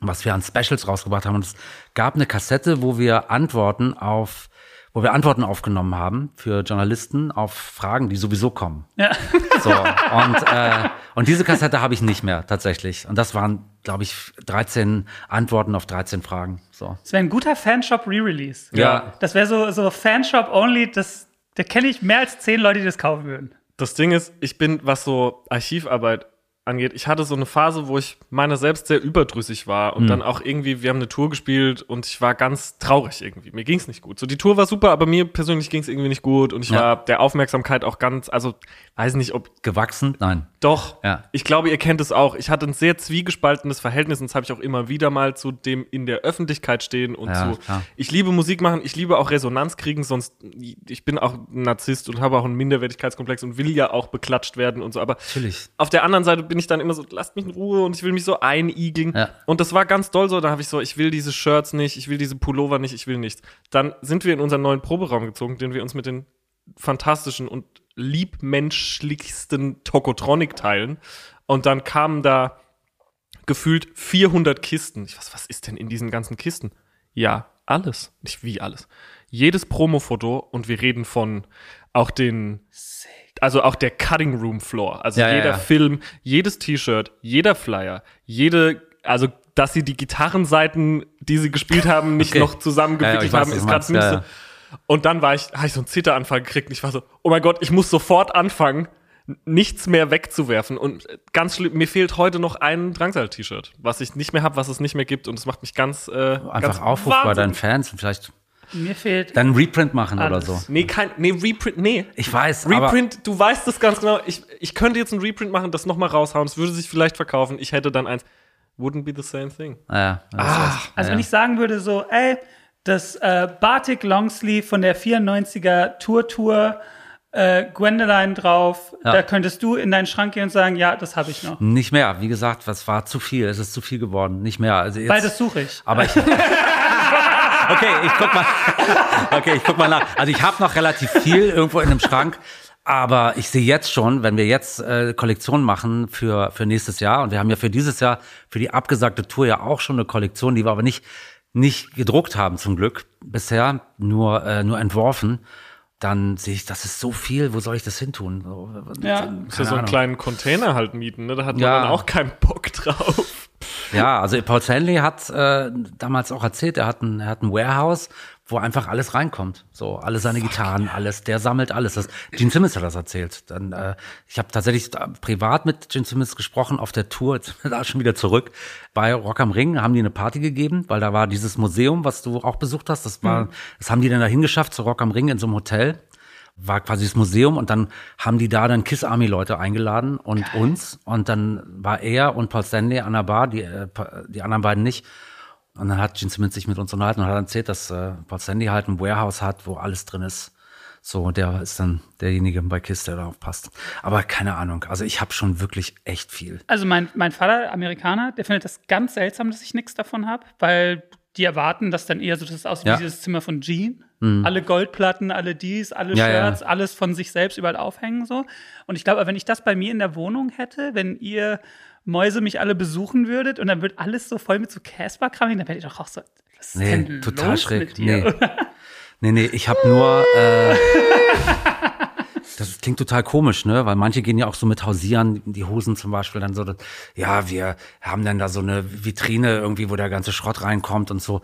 was wir an Specials rausgebracht haben. Und es gab eine Kassette, wo wir Antworten auf, wo wir Antworten aufgenommen haben für Journalisten auf Fragen, die sowieso kommen. Ja. So, und, äh, und diese Kassette habe ich nicht mehr tatsächlich. Und das waren, glaube ich, 13 Antworten auf 13 Fragen. So. Das wäre ein guter Fanshop Re-Release. Ja. Das wäre so, so Fanshop Only, das, da kenne ich mehr als zehn Leute, die das kaufen würden. Das Ding ist, ich bin, was so Archivarbeit angeht, ich hatte so eine Phase, wo ich meiner selbst sehr überdrüssig war und dann auch irgendwie, wir haben eine Tour gespielt und ich war ganz traurig irgendwie. Mir ging es nicht gut. So, die Tour war super, aber mir persönlich ging es irgendwie nicht gut und ich Ja. war der Aufmerksamkeit auch ganz, also weiß nicht, ob Gewachsen? Nein. doch. Ja. Ich glaube, ihr kennt es auch. Ich hatte ein sehr zwiegespaltenes Verhältnis und das habe ich auch immer wieder mal zu dem in der Öffentlichkeit stehen und Ja, zu. klar. Ich liebe Musik machen, ich liebe auch Resonanz kriegen, sonst ich bin auch ein Narzisst und habe auch einen Minderwertigkeitskomplex und will ja auch beklatscht werden und so. Aber Natürlich. auf der anderen Seite bin ich dann immer so, lasst mich in Ruhe und ich will mich so einigeln. Ja. Und das war ganz doll so. Da habe ich so, ich will diese Shirts nicht, ich will diese Pullover nicht, ich will nichts. Dann sind wir in unseren neuen Proberaum gezogen, den wir uns mit den fantastischen und liebmenschlichsten Tokotronic teilen. Und dann kamen da gefühlt 400 Kisten. Ich was, was ist denn in diesen ganzen Kisten? Ja, alles. Nicht wie alles. Jedes Promofoto und wir reden von auch den, also auch der Cutting Room Floor. Also Ja, jeder ja. Film, jedes T-Shirt, jeder Flyer, jede, also dass sie die Gitarrenseiten, die sie gespielt haben, nicht Okay. noch zusammengewickelt Ja, haben, ist gerade Ja. Und dann war ich, habe ich so einen Zitteranfall gekriegt und ich war so, oh mein Gott, ich muss sofort anfangen, nichts mehr wegzuwerfen. Und äh, ganz schlimm, mir fehlt heute noch ein Drangsal-T-Shirt, was ich nicht mehr habe, was es nicht mehr gibt. Und es macht mich ganz, äh, Einfach ganz Aufruf bei deinen. Fans und vielleicht Mir fehlt. dann einen Reprint machen oder Alles. so. Nee, kein, nee, Reprint, nee. Ich weiß, aber Reprint, du weißt das ganz genau. Ich, ich könnte jetzt einen Reprint machen, das nochmal raushauen. Es würde sich vielleicht verkaufen. Ich hätte dann eins. Wouldn't be the same thing. ja, ja, Ah, Also ja. wenn ich sagen würde so, ey, das äh, Batik Longsleeve von der 94er Tour Tour, äh, Gwendoline drauf, Ja. da könntest du in deinen Schrank gehen und sagen, ja, das habe ich noch. nicht mehr. Wie gesagt, was war zu viel? Es ist zu viel geworden. Nicht mehr. Also jetzt, Weil das suche ich. Aber ich. (laughs) okay, ich guck mal. Okay, ich guck mal nach. Also ich habe noch relativ viel irgendwo in einem Schrank. Aber ich sehe jetzt schon, wenn wir jetzt äh, Kollektionen machen für, für nächstes Jahr, und wir haben ja für dieses Jahr, für die abgesagte Tour ja auch schon eine Kollektion, die wir aber nicht, nicht gedruckt haben zum Glück bisher, nur, äh, nur entworfen, dann sehe ich, das ist so viel, wo soll ich das hin tun? So, Ja. ja so einen kleinen Container halt mieten, ne? Da hat man Ja. dann auch keinen Bock drauf. Ja, also Paul Stanley hat äh, damals auch erzählt, er hat ein, er hat ein Warehouse, wo einfach alles reinkommt. So, alle seine Gitarren, alles, der sammelt alles. Das, Gene Simmons hat das erzählt. Dann, äh, ich habe tatsächlich privat mit Gene Simmons gesprochen auf der Tour, jetzt sind wir da schon wieder zurück. Bei Rock am Ring haben die eine Party gegeben, weil da war dieses Museum, was du auch besucht hast, das war, das haben die dann dahin geschafft, zu Rock am Ring in so einem Hotel war quasi das Museum und dann haben die da dann Kiss Army Leute eingeladen und uns und dann war er und Paul Stanley an der Bar, die, äh, die anderen beiden nicht. Und dann hat Gene Simmons sich mit uns unterhalten und hat erzählt, dass äh, Paul Stanley halt ein Warehouse hat, wo alles drin ist. So, und der ist dann derjenige bei Kiss, der darauf passt. Aber keine Ahnung, also ich habe schon wirklich echt viel. Also mein, mein Vater, Amerikaner, der findet das ganz seltsam, dass ich nichts davon habe, weil die erwarten, dass dann eher so das aussieht Ja. wie dieses Zimmer von Jean. Alle Goldplatten, alle dies, alle Ja, ja. Shirts, alles von sich selbst überall aufhängen so. Und ich glaube, wenn ich das bei mir in der Wohnung hätte, wenn ihr Mäuse mich alle besuchen würdet und dann wird alles so voll mit so Casper-Kram, dann wäre ich doch auch so, was ist Nee, denn total schräg. mit dir? Nee. nee, nee, ich habe nur. Äh, (laughs) das klingt total komisch, ne? Weil manche gehen ja auch so mit Hausieren, die Hosen zum Beispiel, dann so, ja, wir haben dann da so eine Vitrine irgendwie, wo der ganze Schrott reinkommt und so.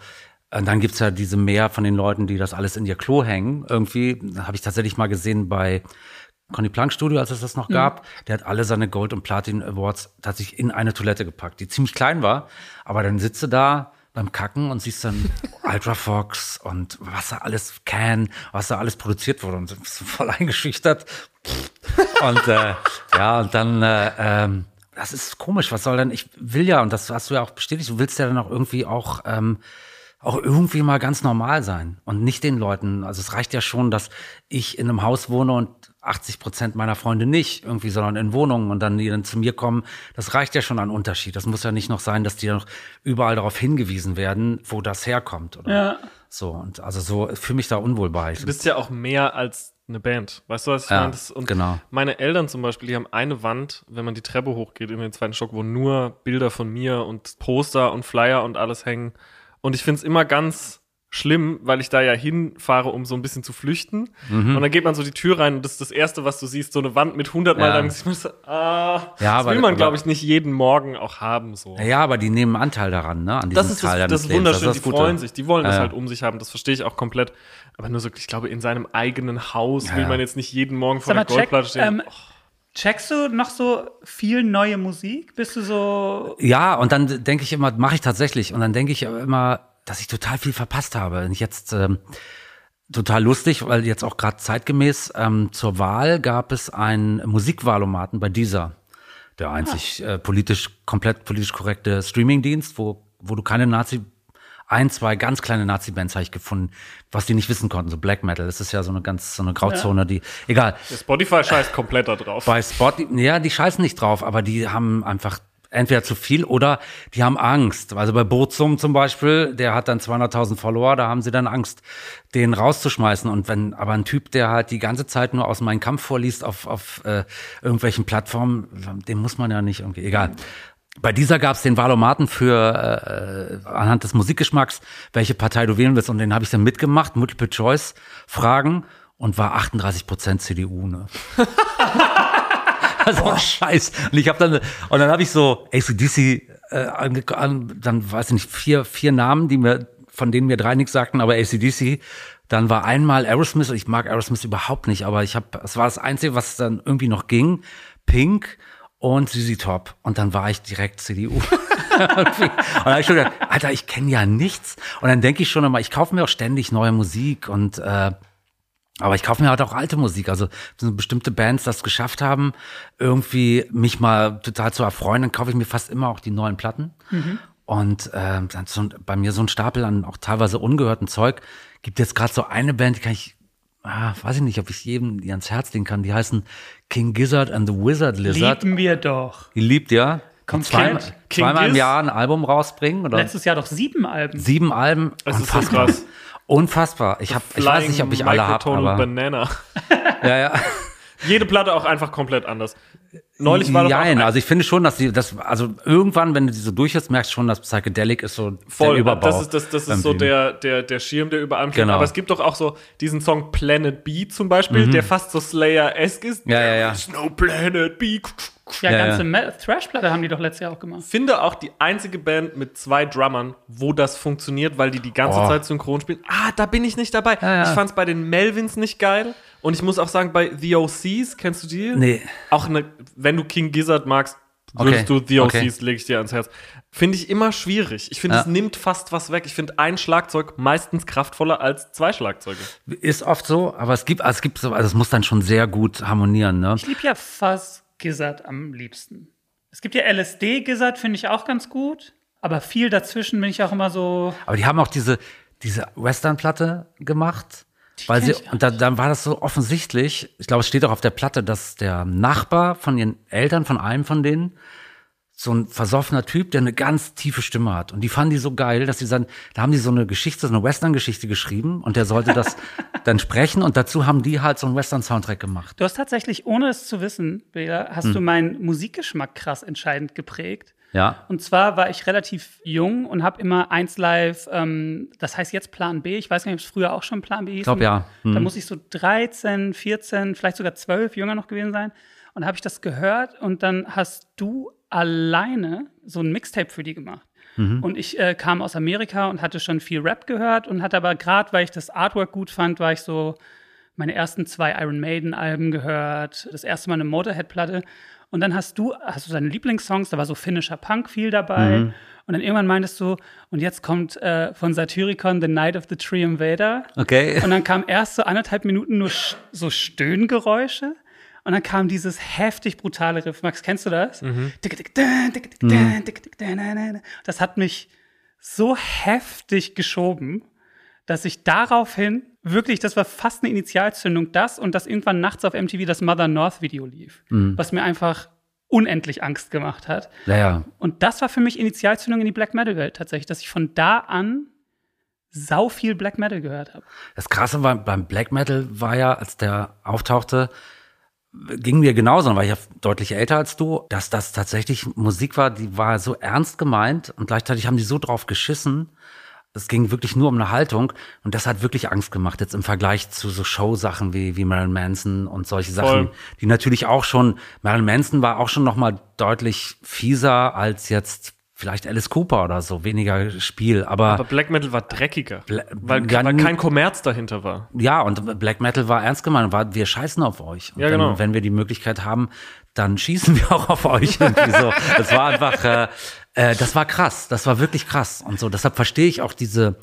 Und dann gibt's ja diese mehr von den Leuten, die das alles in ihr Klo hängen. Irgendwie habe ich tatsächlich mal gesehen bei Conny Plank Studio, als es das noch gab. Der hat alle seine Gold- und Platin Awards tatsächlich in eine Toilette gepackt, die ziemlich klein war. Aber dann sitzt du da beim Kacken und siehst dann Ultra Fox und was da alles can, was da alles produziert wurde und bist voll eingeschüchtert. Und äh, ja, und dann, äh, ähm, das ist komisch, was soll denn, ich will ja, und das hast du ja auch bestätigt, du willst ja dann auch irgendwie auch, ähm, auch irgendwie mal ganz normal sein und nicht den Leuten, also es reicht ja schon, dass ich in einem Haus wohne und 80 Prozent meiner Freunde nicht irgendwie, sondern in Wohnungen und dann die dann zu mir kommen, das reicht ja schon an Unterschied. Das muss ja nicht noch sein, dass die noch überall darauf hingewiesen werden, wo das herkommt oder Ja. so. Und also so fühle mich da unwohl bei. Du bist ja auch mehr als eine Band. Weißt du, was ich Ja, meine? Das- Und genau. meine Eltern zum Beispiel, die haben eine Wand, wenn man die Treppe hochgeht in den zweiten Stock, wo nur Bilder von mir und Poster und Flyer und alles hängen. Und ich finde es immer ganz schlimm, weil ich da ja hinfahre, um so ein bisschen zu flüchten. Mhm. Und dann geht man so die Tür rein und das ist das Erste, was du siehst, so eine Wand mit 100 Mal Ja. so, Ah, Ja, das aber- will man, glaube ich, nicht jeden Morgen auch haben. So. Ja, aber die nehmen Anteil daran, ne? An Das ist Teil das, das Lebens. wunderschön, ist die das Gute. freuen sich, die wollen das Ja, ja. halt um sich haben, das verstehe ich auch komplett. Aber nur so, ich glaube, in seinem eigenen Haus Ja, will man jetzt nicht jeden Morgen vor der Goldplatte check, stehen. ähm, checkst du noch so viel neue Musik? Bist du so. Ja, und dann denke ich immer, mache ich tatsächlich. Und dann denke ich immer, dass ich total viel verpasst habe. Und jetzt ähm, total lustig, weil jetzt auch gerade zeitgemäß ähm, zur Wahl gab es einen Musikwahlomaten bei dieser, der einzig äh, politisch komplett politisch korrekte Streamingdienst, wo wo du keine Nazi ein, zwei ganz kleine Nazi-Bands habe ich gefunden, was die nicht wissen konnten, so Black Metal. Das ist ja so eine ganz, so eine Grauzone, die, egal. Der Spotify scheißt komplett da drauf. Bei Spotify, ja, die scheißen nicht drauf, aber die haben einfach entweder zu viel oder die haben Angst. Also bei Bozum zum Beispiel, der hat dann 200.000 Follower, da haben sie dann Angst, den rauszuschmeißen. Und wenn aber ein Typ, der halt die ganze Zeit nur aus meinem Kampf vorliest auf, auf äh, irgendwelchen Plattformen, den muss man ja nicht irgendwie, egal. Bei dieser gab es den Valomaten für äh, anhand des Musikgeschmacks, welche Partei du wählen willst. Und den habe ich dann mitgemacht, Multiple Choice Fragen und war 38 Prozent CDU. Ne? (laughs) (laughs) Also oh. Scheiß. Und ich habe dann und dann habe ich so ACDC äh, an, dann weiß ich nicht vier vier Namen, die mir von denen mir drei nichts sagten, aber ACDC. Dann war einmal Aerosmith. Ich mag Aerosmith überhaupt nicht, aber ich habe es war das einzige, was dann irgendwie noch ging. Pink und ZZ Top. Und dann war ich direkt CDU. (laughs) und dann habe ich schon gedacht, Alter, ich kenne ja nichts. Und dann denke ich schon immer, ich kaufe mir auch ständig neue Musik und äh, aber ich kaufe mir halt auch alte Musik. Also so bestimmte Bands das geschafft haben, irgendwie mich mal total zu erfreuen, dann kaufe ich mir fast immer auch die neuen Platten. Und äh, dann so, bei mir so ein Stapel an auch teilweise ungehörten Zeug. Gibt jetzt gerade so eine Band, die kann ich, ah, weiß ich nicht, ob ich jedem die ans Herz legen kann. Die heißen King Gizzard and the Wizard Lizard. Lieben wir doch. Die liebt ja. Komplett. Zweimal, King zweimal im? Jahr ein Album rausbringen oder Letztes Jahr doch sieben Alben. sieben Alben. Es ist so krass. Unfassbar. Ich, hab, ich weiß nicht, ob ich alle habe, aber Banana. (laughs) ja, ja. (laughs) Jede Platte auch einfach komplett anders. Neulich war doch Nein, ein- also ich finde schon, dass die, das, also irgendwann, wenn du die so durchhörst, merkst du schon, dass Psychedelic ist so Voll, der Überbau. das ist, das, das ist so der, der, der Schirm, der über allem steht. Genau. Aber es gibt doch auch so diesen Song Planet B zum Beispiel, der fast so Slayer-esque ist. Mhm. Ja, ja, ja. There's no Planet B. Ja, Ja, ganze ja. Thrash-Platte haben die doch letztes Jahr auch gemacht. Finde auch die einzige Band mit zwei Drummern, wo das funktioniert, weil die die ganze Oh. Zeit synchron spielen. Ah, da bin ich nicht dabei. Ja, ja. Ich fand's bei den Melvins nicht geil. Und ich muss auch sagen, bei The OCs, kennst du die? Nee. Auch eine, wenn du King Gizzard magst, würdest Okay. du The OCs, Okay. leg ich dir ans Herz. Finde ich immer schwierig. Ich finde, Ja. es nimmt fast was weg. Ich finde ein Schlagzeug meistens kraftvoller als zwei Schlagzeuge. Ist oft so, aber es gibt, also es gibt so, also es muss dann schon sehr gut harmonieren, ne? Ich liebe ja Fuzz Gizzard am liebsten. Es gibt ja LSD Gizzard, finde ich auch ganz gut. Aber viel dazwischen bin ich auch immer so. Aber die haben auch diese, diese Western-Platte gemacht. Weil kenn sie, und da, dann war das so offensichtlich, ich glaube, es steht auch auf der Platte, dass der Nachbar von ihren Eltern, von einem von denen, so ein versoffener Typ, der eine ganz tiefe Stimme hat. Und die fanden die so geil, dass sie sagen, da haben die so eine Geschichte, so eine Western-Geschichte geschrieben und der sollte das (laughs) dann sprechen und dazu haben die halt so einen Western-Soundtrack gemacht. Du hast tatsächlich, ohne es zu wissen, Bela, hast Hm. du meinen Musikgeschmack krass entscheidend geprägt. Ja. Und zwar war ich relativ jung und habe immer eins live, ähm, das heißt jetzt Plan B. Ich weiß nicht, ob es früher auch schon Plan B hieß. Ich glaube ja. Hm. Da muss ich so 13, 14, vielleicht sogar 12 jünger noch gewesen sein. Und habe ich das gehört und dann hast du alleine so ein Mixtape für die gemacht. Mhm. Und ich äh, kam aus Amerika und hatte schon viel Rap gehört und hatte aber gerade, weil ich das Artwork gut fand, war ich so meine ersten zwei Iron Maiden Alben gehört, das erste Mal eine Motorhead-Platte. Und dann hast du, hast du deine Lieblingssongs, da war so finnischer Punk viel dabei. Mhm. Und dann irgendwann meintest du, und jetzt kommt äh, von Satyricon The Night of the Tree Invader. Okay. Und dann kam erst so anderthalb Minuten nur so Stöhngeräusche. Und dann kam dieses heftig brutale Riff. Max, kennst du das? Das hat mich so heftig geschoben, dass ich daraufhin wirklich, das war fast eine Initialzündung, das und dass irgendwann nachts auf MTV das Mother North Video lief, was mir einfach unendlich Angst gemacht hat. Ja, ja. Und das war für mich Initialzündung in die Black Metal Welt tatsächlich, dass ich von da an sau viel Black Metal gehört habe. Das Krasse war, beim Black Metal war ja, als der auftauchte, ging mir genauso, dann war ich ja deutlich älter als du, dass das tatsächlich Musik war, die war so ernst gemeint und gleichzeitig haben die so drauf geschissen, es ging wirklich nur um eine Haltung und das hat wirklich Angst gemacht, jetzt im Vergleich zu so Showsachen wie, wie Marilyn Manson und solche Sachen, Voll. die natürlich auch schon, Marilyn Manson war auch schon nochmal deutlich fieser als jetzt vielleicht Alice Cooper oder so, weniger Spiel, aber, Aber Black Metal war dreckiger, Bla- weil, Ja, weil kein Kommerz dahinter war. ja, und Black Metal war ernst gemeint, war, wir scheißen auf euch. Und Ja, wenn, genau. wenn wir die Möglichkeit haben, dann schießen (laughs) wir auch auf euch irgendwie so. Das war einfach, äh, äh, das war krass, das war wirklich krass und so. Deshalb verstehe ich auch diese,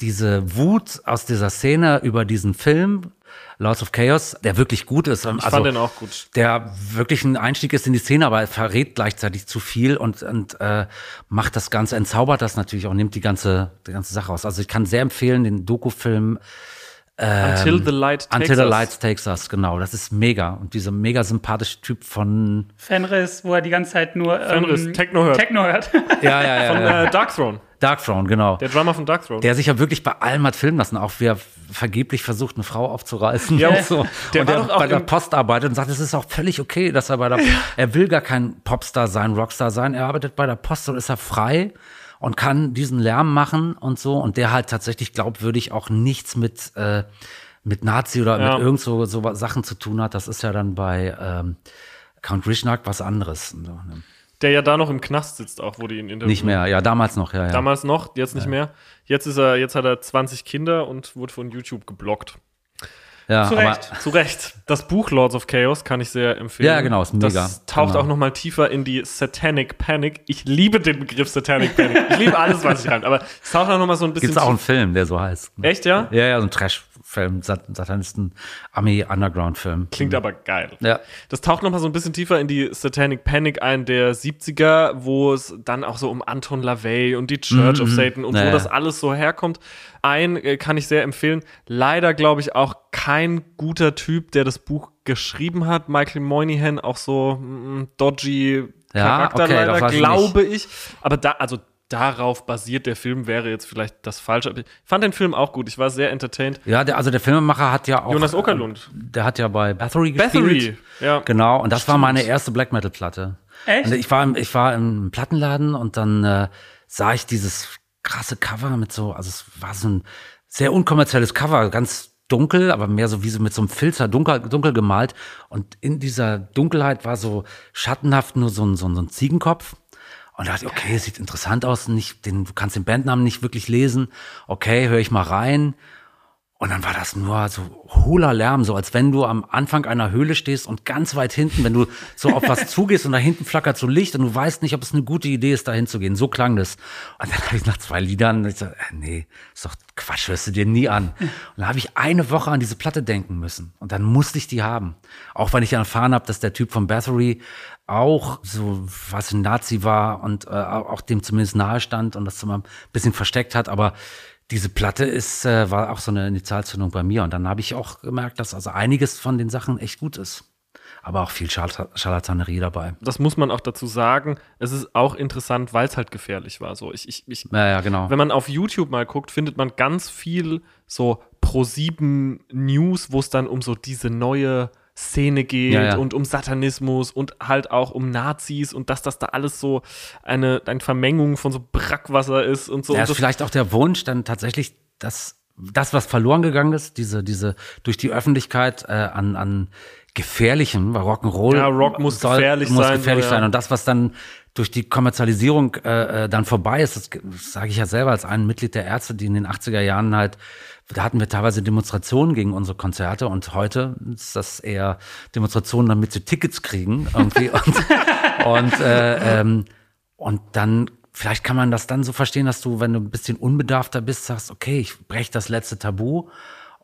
diese Wut aus dieser Szene über diesen Film, Lords of Chaos, der wirklich gut ist. Ich fand den auch gut. der wirklich ein Einstieg ist in die Szene, aber er verrät gleichzeitig zu viel und, und äh, macht das Ganze, entzaubert das natürlich auch, nimmt die ganze, die ganze Sache aus. Also ich kann sehr empfehlen, den Doku-Film Until the Light Takes Until the Us. Light Takes Us, genau. Das ist mega. Und dieser mega sympathische Typ von. Fenris, wo er die ganze Zeit nur ähm, Fenris, Techno hört. Techno hört. Ja, ja, (laughs) Von ja. äh, Dark Throne. Dark Throne, genau. Der Drummer von Dark Throne. Der sich ja wirklich bei allem hat filmen lassen, auch wer vergeblich versucht, eine Frau aufzureißen. Ja, (laughs) und so. der und war der doch auch bei der Post arbeitet und sagt, es ist auch völlig okay, dass er bei der, er will gar kein Popstar sein, Rockstar sein. Er arbeitet bei der Post und ist er frei und kann diesen Lärm machen und so. Und der halt tatsächlich glaubwürdig auch nichts mit, äh, mit Nazi oder Ja. mit irgend so, so Sachen zu tun hat. Das ist ja dann bei ähm, Count Rishnak was anderes. Der ja da noch im Knast sitzt, auch, wo die ihn interviewen. Nicht mehr, ja, damals noch, ja, ja. Damals noch, jetzt nicht mehr. Jetzt ist er, jetzt hat er 20 Kinder und wurde von YouTube geblockt. Ja, Zu Recht. Zu Recht. Das Buch Lords of Chaos kann ich sehr empfehlen. Ja, genau, ist mega. Das taucht Genau. auch noch mal tiefer in die Satanic Panic. Ich liebe den Begriff Satanic Panic. Ich liebe alles, was sich reimt. Aber es taucht auch noch mal so ein bisschen. Gibt's auch einen Film, der so heißt. Echt, ja? Ja, ja, so ein Trash-Film, Sat Satanisten, Army-Underground-Film. Klingt aber geil. Ja. Das taucht noch mal so ein bisschen tiefer in die Satanic Panic ein der 70er, wo es dann auch so um Anton LaVey und die Church of Satan und Ja, wo das alles so herkommt. Ein äh, kann ich sehr empfehlen. Leider glaube ich auch kein guter Typ, der das Buch geschrieben hat. Michael Moynihan, auch so mm, dodgy Ja, Charakter okay, leider, weiß ich glaube ich. Aber da, also darauf basiert der Film, wäre jetzt vielleicht das Falsche. Aber Ich fand den Film auch gut. Ich war sehr entertained. Ja, der, also der Filmemacher hat ja auch. Jonas Okerlund. Der hat ja bei Bathory gespielt. Bathory, ja. Genau, und das war meine erste Black Metal Platte. Echt? Und ich war im, ich war im Plattenladen und dann äh, sah ich dieses krasse Cover mit so, also es war so ein sehr unkommerzielles Cover, ganz dunkel, aber mehr so wie so mit so einem Filter dunkel, dunkel gemalt. Und in dieser Dunkelheit war so schattenhaft nur so ein, so ein, so ein Ziegenkopf. Und da dachte okay, sieht interessant aus, nicht, den, du kannst den Bandnamen nicht wirklich lesen. Okay, höre ich mal rein. Und dann war das nur so hohler Lärm, so als wenn du am Anfang einer Höhle stehst und ganz weit hinten, wenn du so auf was (laughs) zugehst und da hinten flackert so Licht und du weißt nicht, ob es eine gute Idee ist, da hinzugehen. So klang das. Und dann habe ich nach zwei Liedern ich so, äh, nee, ist doch Quatsch, hörst du dir nie an. Und dann habe ich eine Woche an diese Platte denken müssen. Und dann musste ich die haben. Auch wenn ich erfahren habe, dass der Typ von Bathory auch so was ein Nazi war und äh, auch dem zumindest nahe stand und das immer ein bisschen versteckt hat, aber diese Platte ist, äh, war auch so eine Initialzündung bei mir. Und dann habe ich auch gemerkt, dass also einiges von den Sachen echt gut ist. Aber auch viel Charl- Charlatanerie dabei. das muss man auch dazu sagen. Es ist auch interessant, weil es halt gefährlich war. So, ich, ich, ich, Ja, ja, genau. wenn man auf YouTube mal guckt, findet man ganz viel so Pro7 News, wo es dann um so diese neue Szene geht Ja, ja. und um Satanismus und halt auch um Nazis und dass das da alles so eine, eine Vermengung von so Brackwasser ist und so. Ja, und ist das, vielleicht auch der Wunsch, dann tatsächlich das, das was verloren gegangen ist, diese, diese durch die Öffentlichkeit äh, an, an gefährlichem, weil Rock'n'Roll Ja, Rock muss gefährlich muss sein, gefährlich so, sein. Und das, was dann durch die Kommerzialisierung äh, äh, dann vorbei ist, das, das sage ich ja selber als ein Mitglied der Ärzte, die in den 80er Jahren halt, da hatten wir teilweise Demonstrationen gegen unsere Konzerte und heute ist das eher Demonstrationen, damit sie Tickets kriegen irgendwie (laughs) und, und äh, ähm, und dann, vielleicht kann man das dann so verstehen, dass du, wenn du ein bisschen unbedarfter bist, sagst, okay, ich breche das letzte Tabu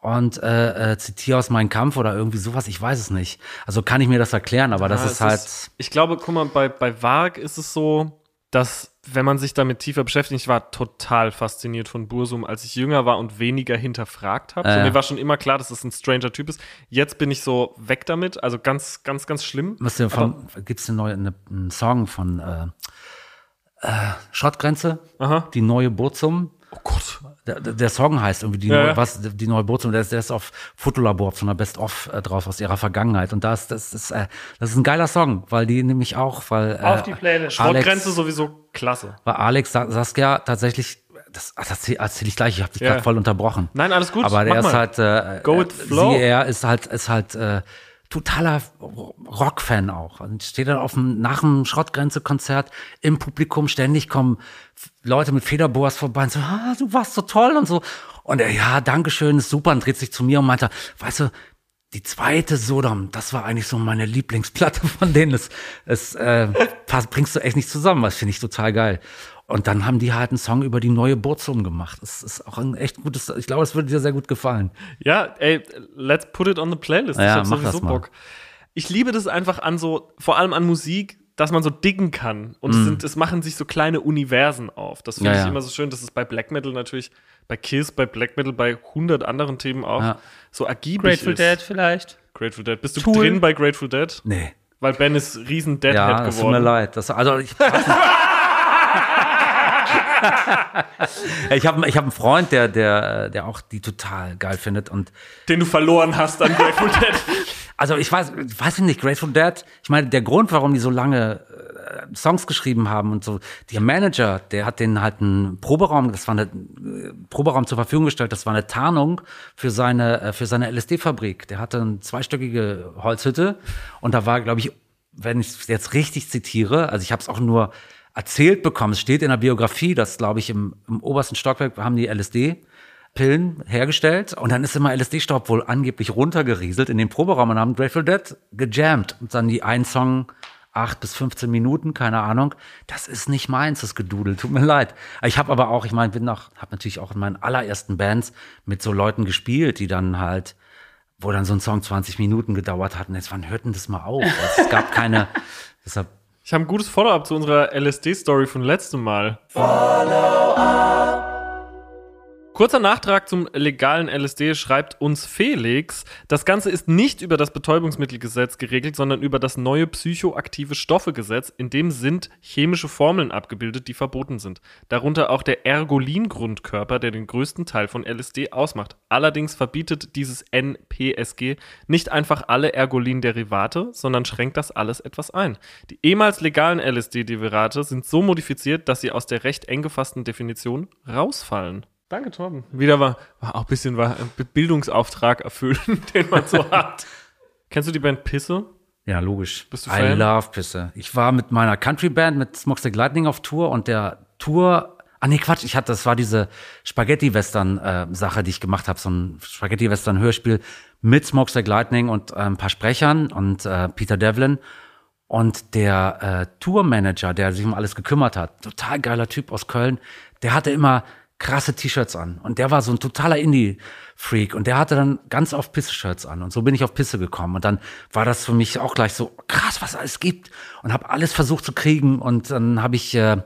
und äh, äh, zitiere aus meinem Kampf oder irgendwie sowas, ich weiß es nicht. Also kann ich mir das erklären, aber das Ja, ist es halt. ich glaube, guck mal, bei, bei Varg ist es so, dass, wenn man sich damit tiefer beschäftigt, ich war total fasziniert von Bursum, als ich jünger war und weniger hinterfragt habe. so, Äh. mir war schon immer klar, dass es ein stranger Typ ist. Jetzt bin ich so weg damit, also ganz, ganz, ganz schlimm. Müsst ihr von, gibt's eine neue, eine, einen Song von äh, äh, Schrottgrenze, Aha. die neue Burzum. Oh Gott. Der, der der Song heißt irgendwie die, Ja, neue, was, die neue Burzum, der ist, der ist auf Fotolabor, auf so einer Best-of äh, drauf aus ihrer Vergangenheit. Und das, das, ist, äh, das ist ein geiler Song, weil die nämlich auch, weil äh, Auf die Playlist. Alex- Sportgrenze sowieso klasse. weil Alex Sa- Saskia tatsächlich das, das erzähle ich gleich, ich habe dich Ja. gerade voll unterbrochen. Nein, alles gut, Aber der mach ist mal. halt, äh, Go with äh, flow. Sie, er ist halt, ist halt äh, totaler Rockfan auch. Und steht dann auf dem, nach dem Schrottgrenze-Konzert im Publikum ständig kommen Leute mit Federboas vorbei und so, ah, du warst so toll und so. Und er, ja, Dankeschön, ist super und dreht sich zu mir und meinte, weißt du, die zweite Sodom, das war eigentlich so meine Lieblingsplatte (laughs) von denen. Das, das äh, pass- bringst du echt nicht zusammen, das finde ich total geil. Und dann haben die halt einen Song über die neue Burzum gemacht. Das ist auch ein echt gutes, ich glaube, es würde dir sehr gut gefallen. Ja, ey, let's put it on the playlist. Ja, ich hab mach sowieso. Bock. Ich liebe das einfach an so, vor allem an Musik, dass man so diggen kann. Und es, sind, es machen sich so kleine Universen auf. Das finde. Ja, ich ja. immer so schön. Das ist bei Black Metal natürlich, bei Kiss, bei Black Metal, bei 100 anderen Themen auch Ja. so ergiebig Grateful ist. Dead vielleicht. Grateful Dead. Bist du Tool. drin bei Grateful Dead? Nee. Weil Ben ist riesen Deadhead Ja, das tut mir geworden. leid. Das, also ich, (laughs) weiß nicht. ich habe ich hab einen Freund, der, der, der auch die total geil findet. Und Den du verloren hast an Grateful (laughs) Dead. also ich weiß, ich weiß nicht, Grateful Dead, ich meine, der Grund, warum die so lange Songs geschrieben haben und so, der Manager, der hat denen halt einen Proberaum, das war eine äh, Proberaum zur Verfügung gestellt, das war eine Tarnung für seine, äh, für seine LSD-Fabrik. Der hatte eine zweistöckige Holzhütte und da war, glaube ich, wenn ich es jetzt richtig zitiere, also ich habe es auch nur erzählt bekommen, es steht in der Biografie, dass, glaube ich, im, im obersten Stockwerk haben die LSD Pillen hergestellt und dann ist immer LSD-Staub wohl angeblich runtergerieselt in den Proberaum und haben Grateful Dead gejammt und dann die einen Song acht bis 15 Minuten, keine Ahnung. Das ist nicht meins, das Gedudel, tut mir leid. Ich habe aber auch, ich meine, bin noch, habe natürlich auch in meinen allerersten Bands mit so Leuten gespielt, die dann halt, wo dann so ein Song 20 Minuten gedauert hat und jetzt, wann hört denn das mal auf? Also es gab keine, (laughs) deshalb Ich habe ein gutes Follow-up zu unserer LSD-Story von letztem Mal. Kurzer Nachtrag zum legalen LSD schreibt uns Felix. Das Ganze ist nicht über das Betäubungsmittelgesetz geregelt, sondern über das neue psychoaktive Stoffegesetz. In dem sind chemische Formeln abgebildet, die verboten sind. Darunter auch der Ergolin-Grundkörper, der den größten Teil von LSD ausmacht. Allerdings verbietet dieses NPSG nicht einfach alle Ergolin-Derivate, sondern schränkt das alles etwas ein. Die ehemals legalen LSD-Derivate sind so modifiziert, dass sie aus der recht eng gefassten Definition rausfallen. Danke, Torben. Wieder war, war auch ein bisschen war ein Bildungsauftrag erfüllen, (laughs) den man so hat. Kennst du die Band Pisse? Ja, logisch. Bist du I Fan? love Pisse. Ich war mit meiner Country-Band, mit Smokestack Lightning auf Tour und der Tour, ah nee, Quatsch, ich hatte, das war diese Spaghetti-Western-Sache, die ich gemacht habe, so ein Spaghetti-Western-Hörspiel mit Smokestack Lightning und äh, ein paar Sprechern und äh, Peter Devlin. Und der äh, Tourmanager, der sich um alles gekümmert hat, total geiler Typ aus Köln, der hatte immer krasse T-Shirts an. Und der war so ein totaler Indie-Freak. Und der hatte dann ganz oft Pisse-Shirts an. Und so bin ich auf Pisse gekommen. Und dann war das für mich auch gleich so krass, was es alles gibt. Und habe alles versucht zu kriegen. Und dann habe ich äh,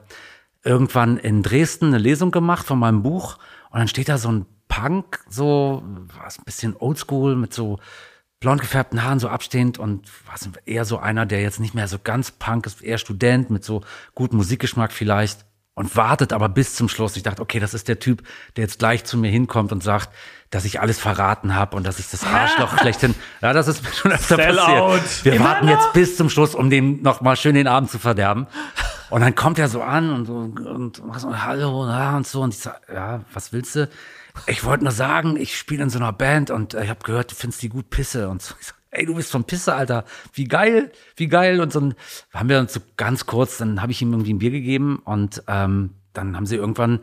irgendwann in Dresden eine Lesung gemacht von meinem Buch. Und dann steht da so ein Punk, so was ein bisschen oldschool mit so blond gefärbten Haaren so abstehend und was eher so einer, der jetzt nicht mehr so ganz Punk ist, eher Student mit so gutem Musikgeschmack vielleicht und wartet aber bis zum Schluss. Ich dachte, okay, das ist der Typ, der jetzt gleich zu mir hinkommt und sagt, dass ich alles verraten habe und dass ich das Arschloch (laughs) schlechthin. Ja, das ist mir schon öfter Sellout. passiert. Wir Immer warten noch? jetzt bis zum Schluss, um dem noch mal schön den Abend zu verderben. Und dann kommt er so an und so und macht so, hallo ja, und so und ich sag, ja, was willst du? Ich wollte nur sagen, ich spiele in so einer Band und äh, ich habe gehört, du findest die gut Pisse und so. Ich sag, ey, du bist von Pisse, Alter. Wie geil, wie geil und so ein, haben wir uns so ganz kurz, dann habe ich ihm irgendwie ein Bier gegeben und ähm, dann haben sie irgendwann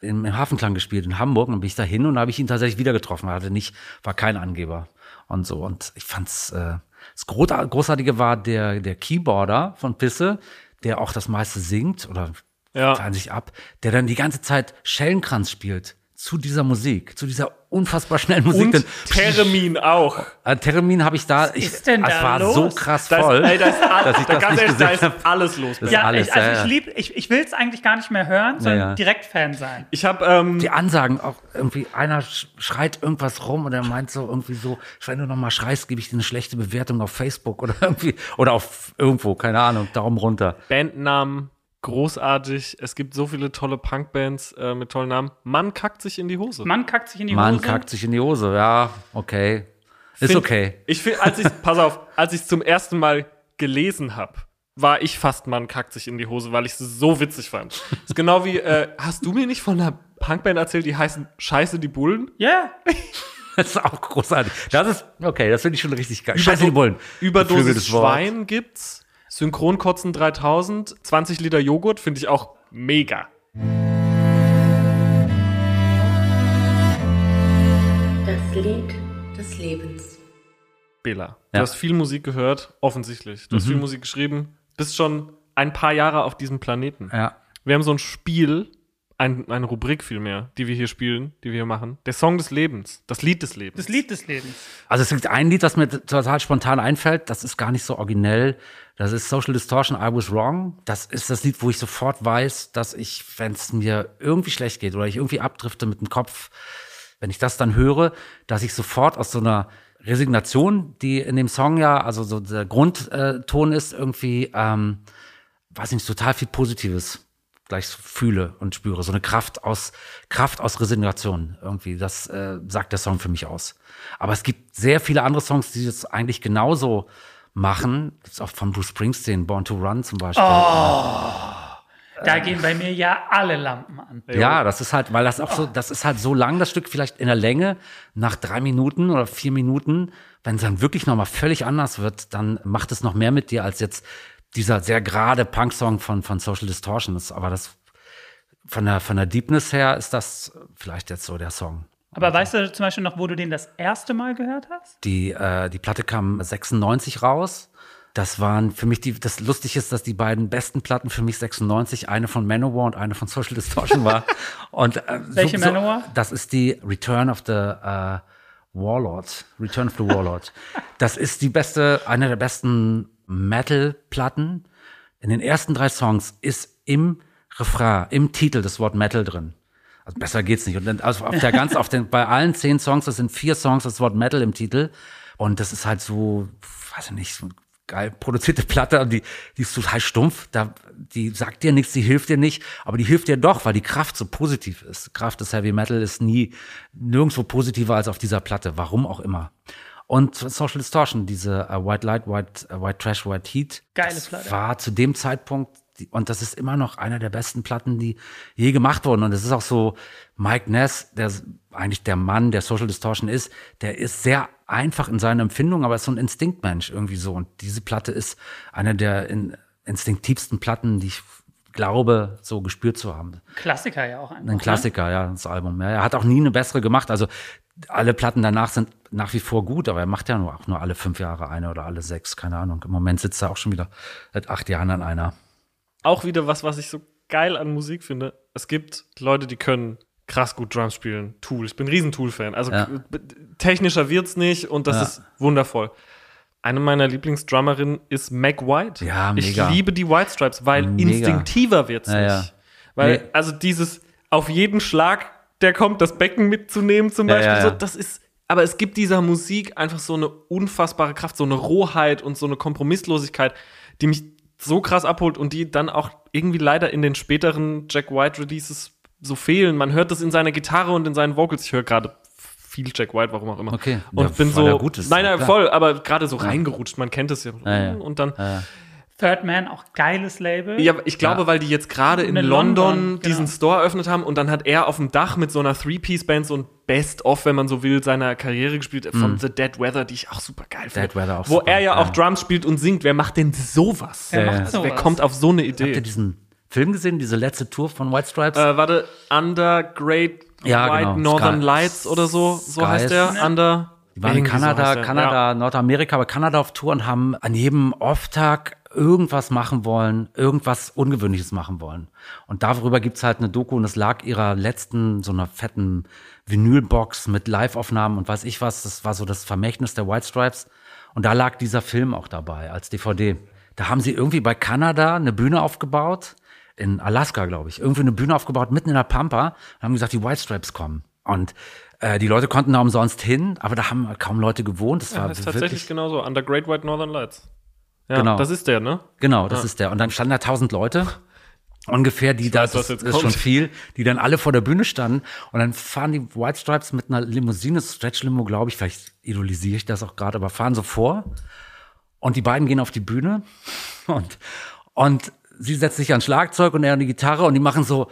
im, im Hafenklang gespielt in Hamburg und dann bin ich da hin und habe ich ihn tatsächlich wieder getroffen. Er hatte nicht, war kein Angeber und so. Und ich fand's äh, das Großar- Großartige war der, der Keyboarder von Pisse, der auch das meiste singt oder Ja. sich ab, der dann die ganze Zeit Schellenkranz spielt zu dieser Musik, zu dieser unfassbar schnellen Musik. Und Theremin auch. Äh, Termin habe ich da. Ich, ist denn es da war los? so krass Da ist, voll, ey, da ist, (laughs) all, dass ich da, das nicht ehrlich, da gesehen ist habe. alles los. Das Ja, alles, ich, also ja, ich ja. lieb, ich, ich will es eigentlich gar nicht mehr hören, sondern ja. direkt Fan sein. Ich habe ähm, Die Ansagen auch irgendwie, einer sch- schreit irgendwas rum und er meint so irgendwie so, wenn du noch mal schreist, gebe ich dir eine schlechte Bewertung auf Facebook oder (laughs) irgendwie, oder auf irgendwo, keine Ahnung, Daumen runter. Bandnamen großartig. Es gibt so viele tolle Punkbands äh, mit tollen Namen. Mann kackt sich in die Hose. Mann kackt sich in die Mann Hose. kackt sich in die Hose, ja, okay. Ist Find- okay. Ich finde, als ich, (laughs) pass auf, als ich zum ersten Mal gelesen habe, war ich fast Mann kackt sich in die Hose, weil ich es so witzig fand. Das ist genau wie, äh, hast du mir nicht von einer Punkband erzählt, die heißen Scheiße die Bullen? Ja. (laughs) Das ist auch großartig. Das ist, okay, das finde ich schon richtig geil. Scheiße, die Bullen. Überdosis. Schwein gibt's. Synchronkotzen 3000. 20 Liter Joghurt finde ich auch mega. Das Lied des Lebens. Bela, du Ja. hast viel Musik gehört, offensichtlich. Du hast viel Musik geschrieben, bist schon ein paar Jahre auf diesem Planeten. Ja. Wir haben so ein Spiel, ein, eine Rubrik vielmehr, die wir hier spielen, die wir hier machen. Der Song des Lebens, das Lied des Lebens. Das Lied des Lebens. Also es gibt ein Lied, das mir total spontan einfällt. Das ist gar nicht so originell. Das ist Social Distortion, I Was Wrong. Das ist das Lied, wo ich sofort weiß, dass ich, wenn es mir irgendwie schlecht geht oder ich irgendwie abdrifte mit dem Kopf, wenn ich das dann höre, dass ich sofort aus so einer Resignation, die in dem Song ja, also so der Grundton ist, irgendwie, ähm, weiß ich nicht, total viel Positives gleich fühle und spüre. So eine Kraft aus, Kraft aus Resignation irgendwie. Das äh, sagt der Song für mich aus. Aber es gibt sehr viele andere Songs, die das eigentlich genauso machen. Gibt's auch von Bruce Springsteen, Born to Run zum Beispiel. Da gehen bei mir ja alle Lampen an. Ja, das ist halt, weil das auch so, das ist halt so lang, das Stück vielleicht in der Länge, nach drei Minuten oder vier Minuten, wenn es dann wirklich nochmal völlig anders wird, dann macht es noch mehr mit dir als jetzt dieser sehr gerade Punk-Song von, von Social Distortion. Das, aber das, von der, von der Deepness her ist das vielleicht jetzt so der Song. Aber weißt du zum Beispiel noch, wo du den das erste Mal gehört hast? Die, äh, die Platte kam 96 raus. Das waren für mich die, das Lustige ist, dass die beiden besten Platten für mich 96, eine von Manowar und eine von Social Distortion war. (laughs) Und, äh, Welche Manowar? Das ist die Return of the äh, Warlord. Return of the Warlord. (laughs) das ist die beste, eine der besten Metal-Platten. In den ersten drei Songs ist im Refrain, im Titel das Wort Metal drin. Also besser geht's nicht. Und dann, also auf der ganz, auf den, bei allen zehn Songs, das sind vier Songs, das Wort Metal im Titel. Und das ist halt so, weiß ich nicht, so geil produzierte Platte, die, die ist total stumpf. Da, die sagt dir nichts, die hilft dir nicht, aber die hilft dir doch, weil die Kraft so positiv ist. Kraft des Heavy Metal ist nie nirgendwo positiver als auf dieser Platte, warum auch immer. Und Social Distortion, diese äh, White Light, White, äh, White Trash, White Heat, Geile Platte. war zu dem Zeitpunkt die- und das ist immer noch einer der besten Platten, die je gemacht wurden. Und es ist auch so, Mike Ness, der eigentlich der Mann, der Social Distortion ist, der ist sehr einfach in seiner Empfindung, aber ist so ein Instinktmensch irgendwie so. Und diese Platte ist eine der in, instinktivsten Platten, die ich glaube, so gespürt zu haben. Klassiker ja auch einfach. Ein Klassiker, ja, das Album. Ja, er hat auch nie eine bessere gemacht. Also alle Platten danach sind nach wie vor gut, aber er macht ja nur auch nur alle fünf Jahre eine oder alle sechs, keine Ahnung. Im Moment sitzt er auch schon wieder seit acht Jahren an einer. Auch wieder was, was ich so geil an Musik finde. Es gibt Leute, die können krass gut Drums spielen. Tool. Ich bin ein riesen Tool-Fan. Also Ja. technischer wird's nicht und das Ja. ist wundervoll. Eine meiner Lieblingsdrummerinnen ist Meg White. Ja, mega. Ich liebe die White Stripes, weil Mega. instinktiver wird's Ja, nicht. Weil, Nee. also dieses auf jeden Schlag, der kommt, das Becken mitzunehmen zum Beispiel. So, das ist, aber es gibt dieser Musik einfach so eine unfassbare Kraft, so eine Rohheit und so eine Kompromisslosigkeit, die mich so krass abholt und die dann auch irgendwie leider in den späteren Jack White Releases so fehlen. Man hört das in seiner Gitarre und in seinen Vocals. Ich höre gerade viel Jack White, warum auch immer. Okay. Und Ja, bin so, gut ist, nein, nein, klar. voll, aber gerade so reingerutscht. Man kennt es ja. Ja, ja. Und dann, Third Man, auch geiles Label. ja, ich glaube, weil die jetzt gerade in In London, London, diesen genau. Store eröffnet haben und dann hat er auf dem Dach mit so einer Three-Piece-Band so ein Best-of, wenn man so will, seiner Karriere gespielt von The Dead Weather, die ich auch super geil finde. Mhm. Dead Weather auch Wo super, er ja auch ja. Drums spielt und singt. Wer macht denn sowas? Wer Ja, macht ja. Also, wer sowas? kommt auf so eine Habt ihr Idee? diesen Film gesehen, diese letzte Tour von White Stripes? Äh, warte, Under Great Ja, White genau. Northern Sky- Lights oder so, so Skies. heißt der. Ja. Under. Die waren in irgendwie so Kanada. Kanada, Nordamerika, aber Kanada auf Tour und haben an jedem Off-Tag irgendwas machen wollen, irgendwas Ungewöhnliches machen wollen. Und darüber gibt's halt eine Doku und es lag ihrer letzten, so einer fetten Vinylbox mit Live-Aufnahmen und weiß ich was. Das war so das Vermächtnis der White Stripes. Und da lag dieser Film auch dabei als DVD. Da haben sie irgendwie bei Kanada eine Bühne aufgebaut, in Alaska, glaube ich, irgendwie eine Bühne aufgebaut, mitten in der Pampa, und haben gesagt, die White Stripes kommen. Und äh, die Leute konnten da umsonst hin, aber da haben kaum Leute gewohnt. Das Ja, war das ist tatsächlich wirklich, genau so. Under Great White Northern Lights. Ja, Genau. das ist der, ne? genau, das ist der. Und dann standen da tausend Leute. Ungefähr, die da, weiß, was das ist kommt. schon viel, die dann alle vor der Bühne standen. Und dann fahren die White Stripes mit einer Limousine, Stretch Limo, glaube ich, vielleicht idolisiere ich das auch gerade, aber fahren so vor. Und die beiden gehen auf die Bühne und, und sie setzt sich ans Schlagzeug und er an die Gitarre und die machen so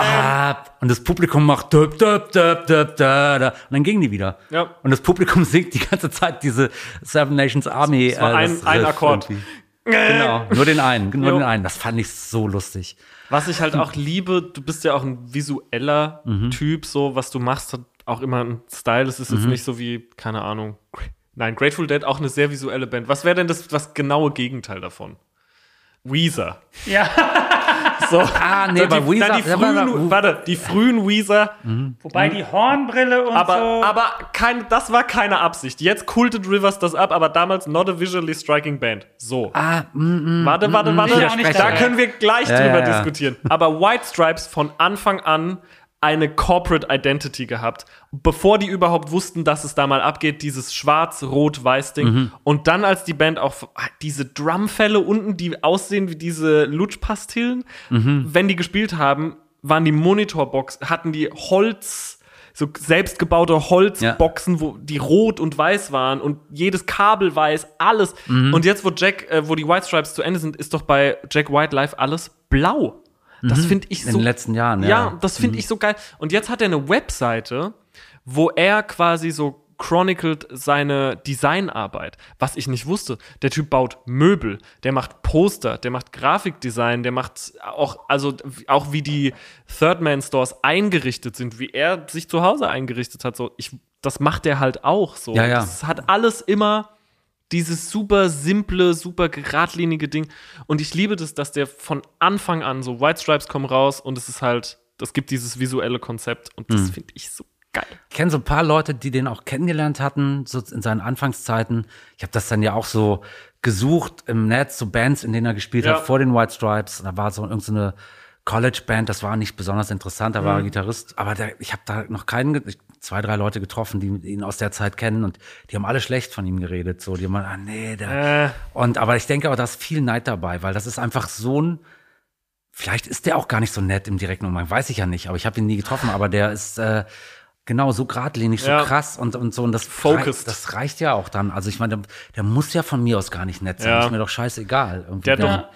Bap, und das Publikum macht döp, döp, döp, döp, da, da. und dann gingen die wieder. Ja. Und das Publikum (laughs) singt die ganze Zeit diese Seven Nations Army. Es war äh, ein, das ein Akkord. irgendwie. Genau, nur den einen, nur Jo. den einen. Das fand ich so lustig. Was ich halt auch liebe, du bist ja auch ein visueller Mhm. Typ, so was du machst, hat auch immer einen Style. Es ist Mhm. jetzt nicht so wie, keine Ahnung. Nein, Grateful Dead auch eine sehr visuelle Band. Was wäre denn das das genaue Gegenteil davon? Weezer. Ja, (laughs) So. Ah, nee, die, bei Weezer- Nein, die ja, warte, frühen, warte, die frühen Weezer, wobei die Hornbrille und aber, so. aber kein, das war keine Absicht. Jetzt kultet Rivers das ab, aber damals not a visually striking band. So. Ah, mm, Warte, warte, warte. Ich auch nicht da können wir gleich Ja, drüber ja, ja. diskutieren. Aber White Stripes von Anfang an eine Corporate Identity gehabt, bevor die überhaupt wussten, dass es da mal abgeht, dieses schwarz-rot-weiß-Ding. Mhm. Und dann, als die Band auch diese Drumfälle unten, die aussehen wie diese Lutschpastillen, Mhm. wenn die gespielt haben, waren die Monitorbox, hatten die Holz, so selbstgebaute Holzboxen, wo die rot und weiß waren und jedes Kabel weiß, alles. Mhm. Und jetzt, wo Jack, äh, wo die White Stripes zu Ende sind, ist doch bei Jack White Live alles blau. Das finde ich Mhm. in so. den letzten Jahren, ja. Ja, das finde ich so geil. Und jetzt hat er eine Webseite, wo er quasi so chronicelt seine Designarbeit, was ich nicht wusste. Der Typ baut Möbel, der macht Poster, der macht Grafikdesign, der macht auch, also auch wie die Third Man Stores eingerichtet sind, wie er sich zu Hause eingerichtet hat. So, ich, das macht er halt auch so. Ja, ja. Das hat alles immer dieses super simple, super geradlinige Ding. Und ich liebe das, dass der von Anfang an so White Stripes kommen raus und es ist halt, das gibt dieses visuelle Konzept und Mhm. das finde ich so geil. Ich kenne so ein paar Leute, die den auch kennengelernt hatten, so in seinen Anfangszeiten. Ich habe das dann ja auch so gesucht im Netz, so Bands, in denen er gespielt Ja. hat, vor den White Stripes. Da war so irgendeine College-Band, das war nicht besonders interessant, da war er Mhm. Gitarrist. Aber der, ich habe da noch keinen, ich- zwei, drei Leute getroffen, die ihn aus der Zeit kennen und die haben alle schlecht von ihm geredet. So, die haben ah nee, der. Äh, Und aber ich denke auch, da ist viel Neid dabei, weil das ist einfach so ein. Vielleicht ist der auch gar nicht so nett im direkten Umgang, weiß ich ja nicht, aber ich habe ihn nie getroffen, aber der ist äh, genau so geradlinig, so Ja. krass und, und so und das Focused. reicht, das reicht ja auch dann. Also ich meine, der, der muss ja von mir aus gar nicht nett sein, Ja. ist mir doch scheißegal. Irgendwie Der doch-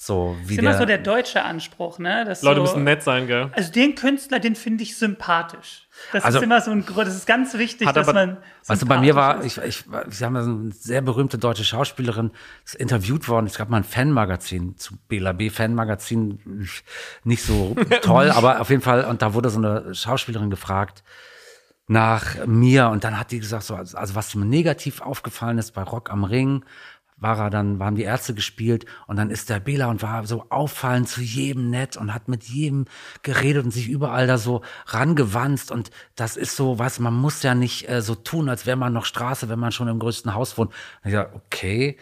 so wie ist immer der, so der deutsche Anspruch, ne? Dass Leute so, müssen nett sein, gell? Also den Künstler, den finde ich sympathisch. Das Also- ist immer so ein Grund, das ist ganz wichtig, Hat dass aber- man. Weißt du, bei mir war, ich, ich, wir haben eine sehr berühmte deutsche Schauspielerin, ist interviewt worden. Es gab mal ein Fanmagazin zu BLAB Fanmagazin, nicht so (laughs) toll, aber auf jeden Fall. Und da wurde so eine Schauspielerin gefragt nach mir und dann hat die gesagt, so, also also was mir negativ aufgefallen ist bei Rock am Ring, war er dann, waren die Ärzte gespielt und dann ist der Bela und war so auffallend zu jedem nett und hat mit jedem geredet und sich überall da so rangewanzt und das ist so, was man muss ja nicht äh, so tun, als wäre man noch Straße, wenn man schon im größten Haus wohnt. Und ich dachte, okay,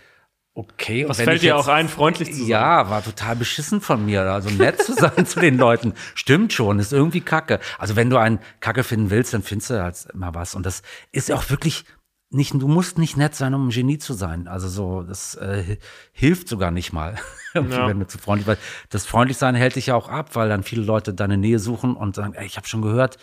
okay. Und Was fällt dir jetzt- auch ein, freundlich zu sein? Ja, war total beschissen von mir, also nett zu sein (laughs) zu den Leuten. Stimmt schon, ist irgendwie kacke. Also wenn du einen Kacke finden willst, dann findest du halt immer was. Und das ist auch wirklich nicht, du musst nicht nett sein, um ein Genie zu sein. Also so, das äh, hi- hilft sogar nicht mal, (laughs) Ja. wenn du zu freundlich weil Das Freundlichsein hält dich ja auch ab, weil dann viele Leute deine Nähe suchen und sagen, ey, ich habe schon gehört,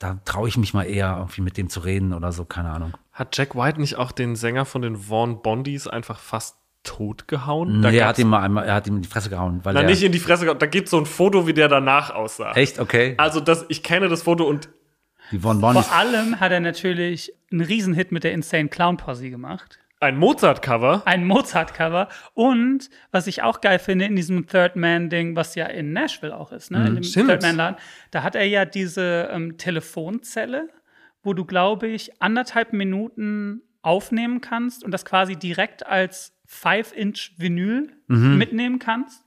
da traue ich mich mal eher, irgendwie mit dem zu reden oder so, keine Ahnung. Hat Jack White nicht auch den Sänger von den Vaughn Bondies einfach fast totgehauen? Nee, er hat ihm mal einmal, er hat ihm in die Fresse gehauen, weil Na, er, nicht in die Fresse gehauen. Da gibt es so ein Foto, wie der danach aussah. echt, okay. Also das, ich kenne das Foto und Die Von Bonnies. Vor allem hat er natürlich einen Riesenhit mit der Insane Clown Posse gemacht. ein Mozart-Cover. Ein Mozart-Cover. Und was ich auch geil finde in diesem Third Man-Ding, was ja in Nashville auch ist, ne? in dem Stimmt. Third Man-Laden, da hat er ja diese ähm, Telefonzelle, wo du, glaube ich, anderthalb Minuten aufnehmen kannst und das quasi direkt als 5-Inch-Vinyl mitnehmen kannst.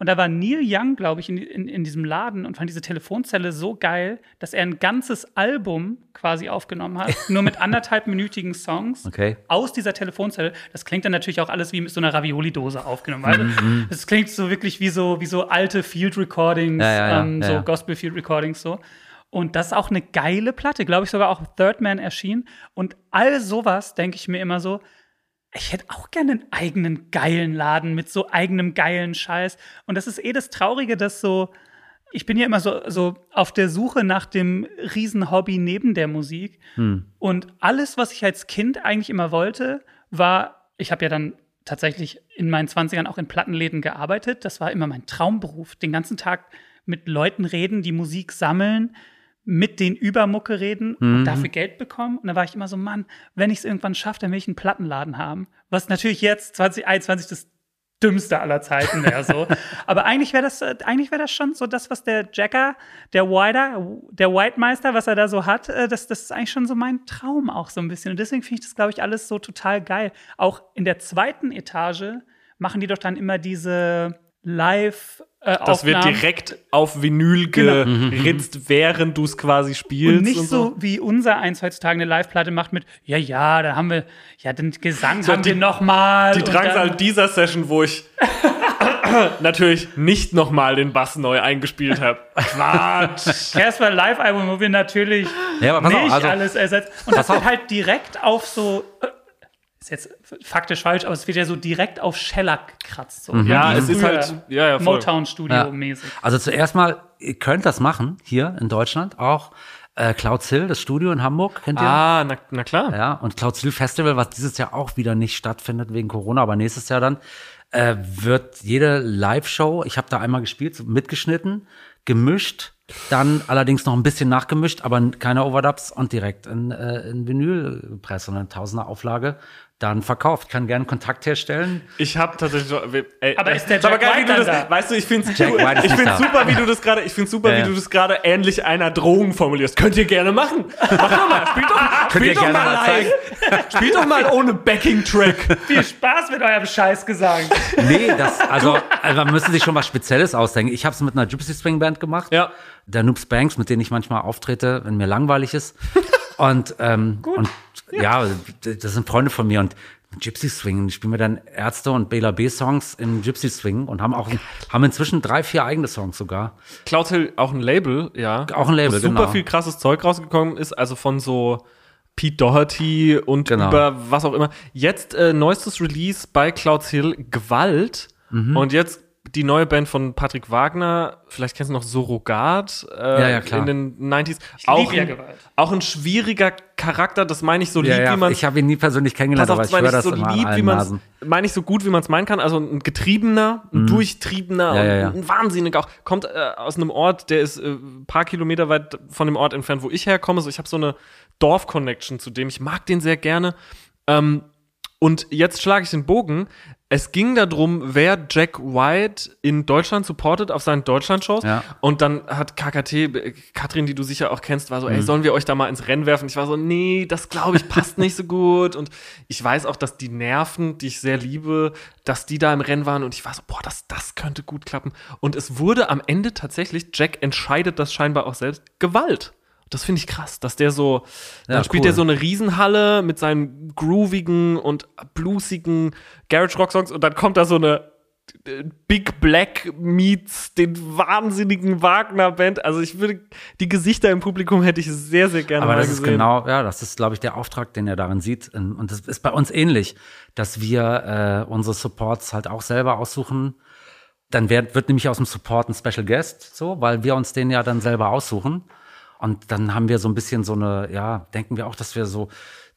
Und da war Neil Young, glaube ich, in, in, in diesem Laden und fand diese Telefonzelle so geil, dass er ein ganzes Album quasi aufgenommen hat, (laughs) nur mit anderthalbminütigen Songs Okay. aus dieser Telefonzelle. Das klingt dann natürlich auch alles wie mit so einer Ravioli-Dose aufgenommen. Also, Mhm, das klingt so wirklich wie so, wie so alte Field Recordings, Ja, ja, ja, ähm, so. Gospel Field Recordings so. Und das ist auch eine geile Platte, glaube ich, sogar auch Third Man erschienen. Und all sowas denke ich mir immer so, ich hätte auch gerne einen eigenen geilen Laden mit so eigenem geilen Scheiß. Und das ist eh das Traurige, dass so, ich bin ja immer so, so auf der Suche nach dem Riesenhobby neben der Musik. Und alles, was ich als Kind eigentlich immer wollte, war ich habe ja dann tatsächlich in meinen 20ern auch in Plattenläden gearbeitet. Das war immer mein Traumberuf. Den ganzen Tag mit Leuten reden, die Musik sammeln, mit den Übermucke reden und dafür Geld bekommen. Und dann war ich immer so, Mann, wenn ich es irgendwann schaffe, dann will ich einen Plattenladen haben. Was natürlich jetzt 2021 das dümmste aller Zeiten wäre so. (laughs) Aber eigentlich wäre das, äh, eigentlich wäre das schon so das, was der Jacker, der Whiter, der Whitemeister, was er da so hat, äh, das, das ist eigentlich schon so mein Traum auch so ein bisschen. Und deswegen finde ich das, glaube ich, alles so total geil. Auch in der zweiten Etage machen die doch dann immer diese Live- äh, Das wird Aufnahmen. direkt auf Vinyl Genau. geritzt, während du es quasi spielst. Und nicht so, wie unser eins heutzutage eine Live-Platte macht mit, ja, ja, da haben wir, ja, den Gesang haben die- wir noch mal. Die und Drangsal dann- dieser Session, wo ich (coughs) natürlich nicht nochmal den Bass neu eingespielt habe. Quatsch. Casper Live-Album, wo wir natürlich Ja, aber pass auf, nicht also- alles ersetzen. Und das wird halt direkt auf so, äh, ist jetzt faktisch falsch, aber es wird ja so direkt auf Shellac gekratzt. So, Ja, Wie es ist halt- ja, ja. Motown-Studio-mäßig. Also zuerst mal, ihr könnt das machen, hier in Deutschland auch. Äh, Clouds Hill, das Studio in Hamburg, kennt ihr? Ah, na, na klar. Ja, und Clouds Hill Festival, was dieses Jahr auch wieder nicht stattfindet wegen Corona, aber nächstes Jahr dann, äh, wird jede Live-Show, ich habe da einmal gespielt, mitgeschnitten, gemischt, dann allerdings noch ein bisschen nachgemischt, aber keine Overdubs und direkt in, äh, in Vinylpresse und eine Tausender Auflage dann verkauft. Kann gerne Kontakt herstellen. Ich habe tatsächlich. Ey, Aber ist der ist aber Jack geil, wie White du das, da? Weißt du, ich finde es Jack ich da. super, wie du das gerade. Ich finde super, Ja, wie du das gerade ähnlich einer Drohung formulierst. Könnt ihr gerne machen. Mach doch mal. Spielt doch, (laughs) Könnt ihr spielt doch gerne mal mal live. Spielt doch mal ohne Backing-Track. (laughs) Viel Spaß mit eurem Scheißgesang. Nee, das, also, also man müsste sich schon was Spezielles ausdenken. Ich habe es mit einer Gypsy Swing Band gemacht. Ja. Der Noobs Banks, mit denen ich manchmal auftrete, wenn mir langweilig ist. Und, ähm, und ja, das sind Freunde von mir und Gypsy Swing. Die spielen wir dann Ärzte und Bela B Songs im Gypsy Swing und haben auch haben inzwischen drei, vier eigene Songs sogar. Cloud Hill, auch ein Label, ja. Auch ein Label, Wo super genau. viel krasses Zeug rausgekommen ist, also von so Pete Doherty und Genau. über was auch immer. Jetzt äh, neuestes Release bei Clouds Hill, Gewalt. Mhm. Und jetzt die neue Band von Patrick Wagner, vielleicht kennst du noch Surrogat äh, Ja, ja, klar. in den 90s. lieb auch, ja ein, auch ein schwieriger Charakter, das meine ich so Ja, lieb, ja, wie man ich habe ihn nie persönlich kennengelernt, auf, aber das ich meine höre das so immer an lieb, wie man meine ich so gut, wie man es meinen kann. Also ein getriebener, ein durchtriebener Mhm. Ja, und ja, ja. ein wahnsinnig auch. Kommt äh, aus einem Ort, der ist äh, ein paar Kilometer weit von dem Ort entfernt, wo ich herkomme. So, ich habe so eine Dorf-Connection zu dem. Ich mag den sehr gerne. Ähm, und jetzt schlage ich den Bogen. Es ging darum, wer Jack White in Deutschland supportet auf seinen Deutschland-Shows. Ja. Und dann hat KKT, Katrin, die du sicher auch kennst, war so, Mhm. ey, sollen wir euch da mal ins Rennen werfen? Ich war so, nee, das glaube ich passt nicht so gut. Und ich weiß auch, dass die Nerven, die ich sehr liebe, dass die da im Rennen waren. Und ich war so, boah, das, das könnte gut klappen. Und es wurde am Ende tatsächlich, Jack entscheidet das scheinbar auch selbst, Gewalt. Das finde ich krass, dass der so, dann Ja, spielt cool. er so eine Riesenhalle mit seinen groovigen und bluesigen Garage Rock Songs und dann kommt da so eine äh, Big Black meets den wahnsinnigen Wagner Band. Also ich würde die Gesichter im Publikum hätte ich sehr sehr gerne Aber das ist gesehen. genau, ja, das ist, glaube ich, der Auftrag, den er darin sieht. Und das ist bei uns ähnlich, dass wir äh, unsere Supports halt auch selber aussuchen. Dann wird, wird nämlich aus dem Support ein Special Guest, so, weil wir uns den ja dann selber aussuchen. Und dann haben wir so ein bisschen so eine, ja, denken wir auch, dass wir so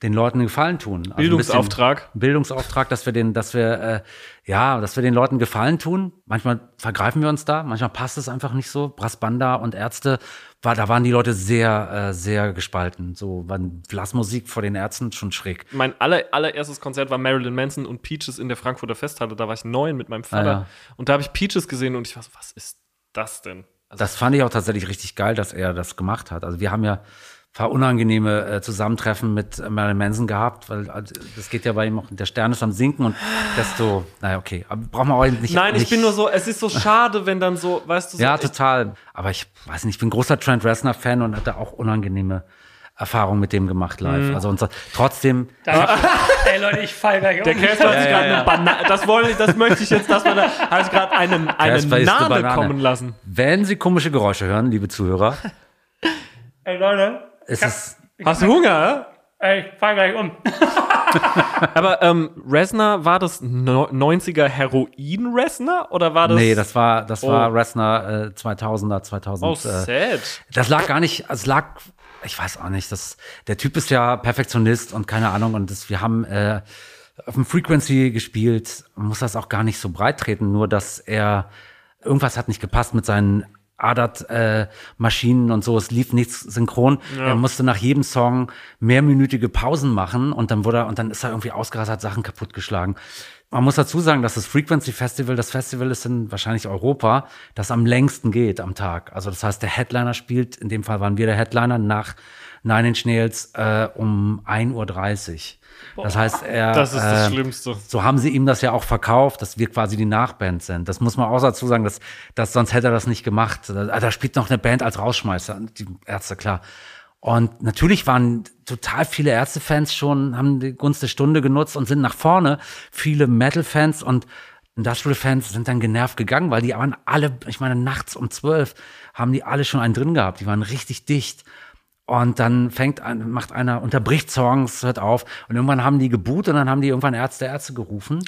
den Leuten einen Gefallen tun. Also Bildungsauftrag. Bildungsauftrag, dass wir den, dass wir, äh, ja, dass wir den Leuten Gefallen tun. Manchmal vergreifen wir uns da, manchmal passt es einfach nicht so. Brassbanda und Ärzte, war, da waren die Leute sehr, äh, sehr gespalten. So, waren Blasmusik vor den Ärzten schon schräg. Mein aller, allererstes Konzert war Marilyn Manson und Peaches in der Frankfurter Festhalle. Da war ich neun mit meinem Vater. Ah, ja. Und da habe ich Peaches gesehen und ich war so, was ist das denn? Also, Das fand ich auch tatsächlich richtig geil, dass er das gemacht hat. Also wir haben ja ein paar unangenehme äh, Zusammentreffen mit äh, Marilyn Manson gehabt, weil äh, das geht ja bei ihm auch, der Stern ist am Sinken und desto, naja, okay, aber braucht man auch nicht. Nein, ich nicht, bin nur so, es ist so schade, wenn dann so, weißt du, so, Ja, ich- total. Aber ich weiß nicht, ich bin großer Trent Reznor-Fan und hatte auch unangenehme Erfahrungen mit dem gemacht live. Mhm. Also und so, trotzdem, Ey Leute, ich fall gleich Der um. Casper hat sich Ja, gerade ja, eine Banane, das wollte das möchte ich jetzt, dass man da, hat sich gerade einen, eine Casper isst eine Nade Banane. kommen lassen. wenn Sie komische Geräusche hören, liebe Zuhörer, Ey Leute, ist es Hast du Hunger? ey, ich fall gleich um. (laughs) Aber ähm, Resner, war das no 90er Heroin-Resner oder war das? Nee, das war das war Oh. Reznor äh, 2000er, 2000. Oh, äh, sad. Das lag gar nicht, es lag, ich weiß auch nicht, das, der Typ ist ja Perfektionist und keine Ahnung und das, wir haben, äh, auf dem Frequency gespielt, muss das auch gar nicht so breit treten, nur dass er irgendwas hat nicht gepasst mit seinen ADAT-Maschinen äh, und so. Es lief nichts synchron. Ja. Er musste nach jedem Song mehrminütige Pausen machen und dann wurde er, und dann ist er irgendwie ausgerastet, Sachen kaputtgeschlagen. Man muss dazu sagen, dass das Frequency Festival, das Festival ist in wahrscheinlich Europa, das am längsten geht am Tag. Also das heißt, der Headliner spielt, in dem Fall waren wir der Headliner, nach Nine Inch Nails äh, um 1.30 Uhr. Das heißt, er. Das ist das äh, Schlimmste. So haben sie ihm das ja auch verkauft, dass wir quasi die Nachband sind. Das muss man auch dazu sagen, dass, dass sonst hätte er das nicht gemacht. Da, da spielt noch eine Band als Rausschmeißer, die Ärzte, klar. Und natürlich waren total viele Ärztefans schon, haben die Gunst der Stunde genutzt und sind nach vorne. Viele Metal-Fans und Industrial-Fans sind dann genervt gegangen, weil die waren alle, ich meine, nachts um zwölf haben die alle schon einen drin gehabt. Die waren richtig dicht. Und dann fängt ein, macht einer, unterbricht Songs, hört auf. Und irgendwann haben die geboot und dann haben die irgendwann Ärzte, Ärzte gerufen.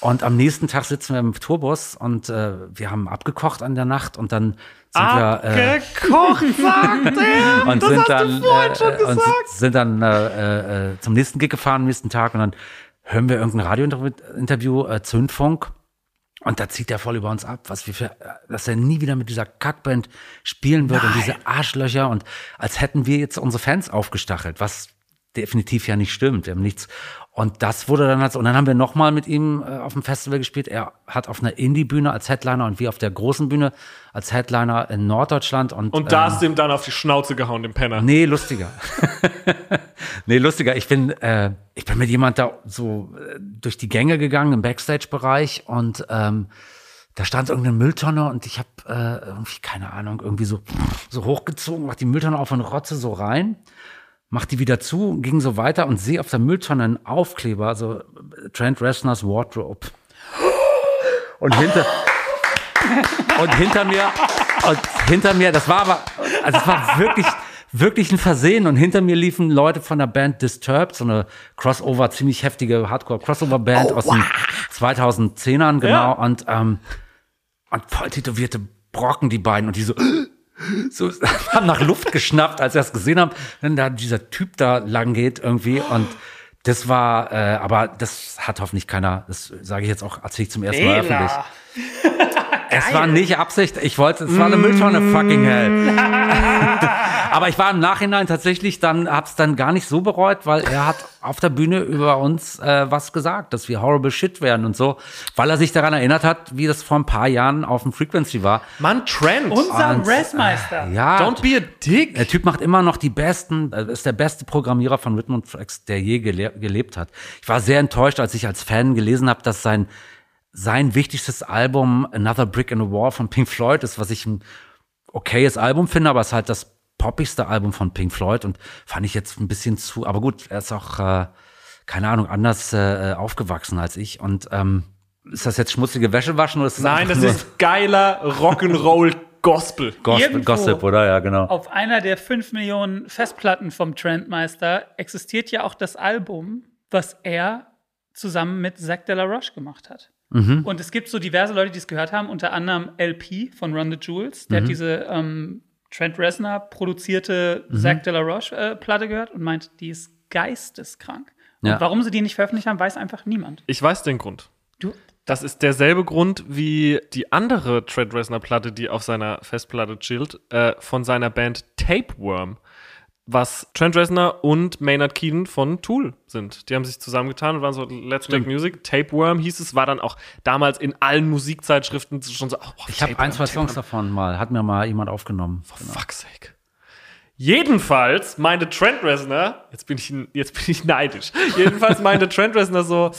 Und am nächsten Tag sitzen wir im Tourbus und äh, wir haben abgekocht an der Nacht und dann sind abgekocht, wir äh, sagt er. (laughs) und das sind dann äh, und sind dann äh, äh, zum nächsten Gig gefahren am nächsten Tag und dann hören wir irgendein Radiointerview äh, Zündfunk und da zieht er voll über uns ab, was wir für, dass er nie wieder mit dieser Kackband spielen wird Nein. und diese Arschlöcher und als hätten wir jetzt unsere Fans aufgestachelt, was definitiv ja nicht stimmt. Wir haben nichts. Und das wurde dann halt, und dann haben wir nochmal mit ihm äh, auf dem Festival gespielt. Er hat auf einer Indie-Bühne als Headliner und wir auf der großen Bühne als Headliner in Norddeutschland. Und, und da ähm, hast du ihm dann auf die Schnauze gehauen, dem Penner. Nee, lustiger. (laughs) nee, lustiger. Ich bin, äh, ich bin mit jemand da so äh, durch die Gänge gegangen im Backstage-Bereich und ähm, da stand irgendeine Mülltonne und ich habe äh, irgendwie, keine Ahnung, irgendwie so, so hochgezogen, mach die Mülltonne auf und rotze so rein mach die wieder zu, ging so weiter und sehe auf der Mülltonne einen Aufkleber, so Trent Resners Wardrobe. Und hinter, und hinter mir, und hinter mir, das war aber, also es war wirklich, wirklich ein Versehen. Und hinter mir liefen Leute von der Band Disturbed, so eine Crossover, ziemlich heftige Hardcore-Crossover-Band oh, aus den 2010ern, genau. Ja. Und, ähm, und voll tätowierte Brocken, die beiden. Und die so, so (laughs) haben nach Luft geschnappt, als sie das gesehen haben, wenn da dieser Typ da lang geht irgendwie und das war, äh, aber das hat hoffentlich keiner, das sage ich jetzt auch, erzähle ich zum ersten Mal öffentlich. (laughs) es war nicht Absicht, ich wollte, es war eine Mülltonne, fucking hell. (laughs) aber ich war im Nachhinein tatsächlich dann, hab's dann gar nicht so bereut, weil er hat auf der Bühne über uns äh, was gesagt, dass wir horrible shit werden und so, weil er sich daran erinnert hat, wie das vor ein paar Jahren auf dem Frequency war. Mann, Trent. Unser Restmeister. Äh, ja. Don't be a dick. Der Typ macht immer noch die besten, äh, ist der beste Programmierer von Rhythm Tracks, der je gele gelebt hat. Ich war sehr enttäuscht, als ich als Fan gelesen habe, dass sein sein wichtigstes Album Another Brick in the Wall von Pink Floyd ist, was ich ein okayes Album finde, aber es ist halt das poppigste Album von Pink Floyd und fand ich jetzt ein bisschen zu, aber gut, er ist auch, äh, keine Ahnung, anders äh, aufgewachsen als ich und ähm, ist das jetzt schmutzige Wäsche waschen oder ist das Nein, das ist geiler Rock'n'Roll Gospel. Gospel, Gossip, oder? Ja, genau. Auf einer der fünf Millionen Festplatten vom Trendmeister existiert ja auch das Album, was er zusammen mit Zach De La Roche gemacht hat. Mhm. Und es gibt so diverse Leute, die es gehört haben, unter anderem LP von Run the Jewels, der mhm. hat diese ähm, Trent Reznor produzierte mhm. Zach De La Roche äh, Platte gehört und meint, die ist geisteskrank. Und ja. warum sie die nicht veröffentlicht haben, weiß einfach niemand. Ich weiß den Grund. Du? Das ist derselbe Grund wie die andere Trent Reznor Platte, die auf seiner Festplatte chillt, äh, von seiner Band Tapeworm was Trent Reznor und Maynard Keenan von Tool sind. Die haben sich zusammengetan und waren so Let's. Make Music. Tapeworm hieß es, war dann auch damals in allen Musikzeitschriften schon so. Oh, ich habe ein, zwei Songs davon mal, hat mir mal jemand aufgenommen. For genau. fuck's sake. Jedenfalls meinte Trent Reznor, jetzt bin ich, jetzt bin ich neidisch. Jedenfalls meinte Trent Reznor so,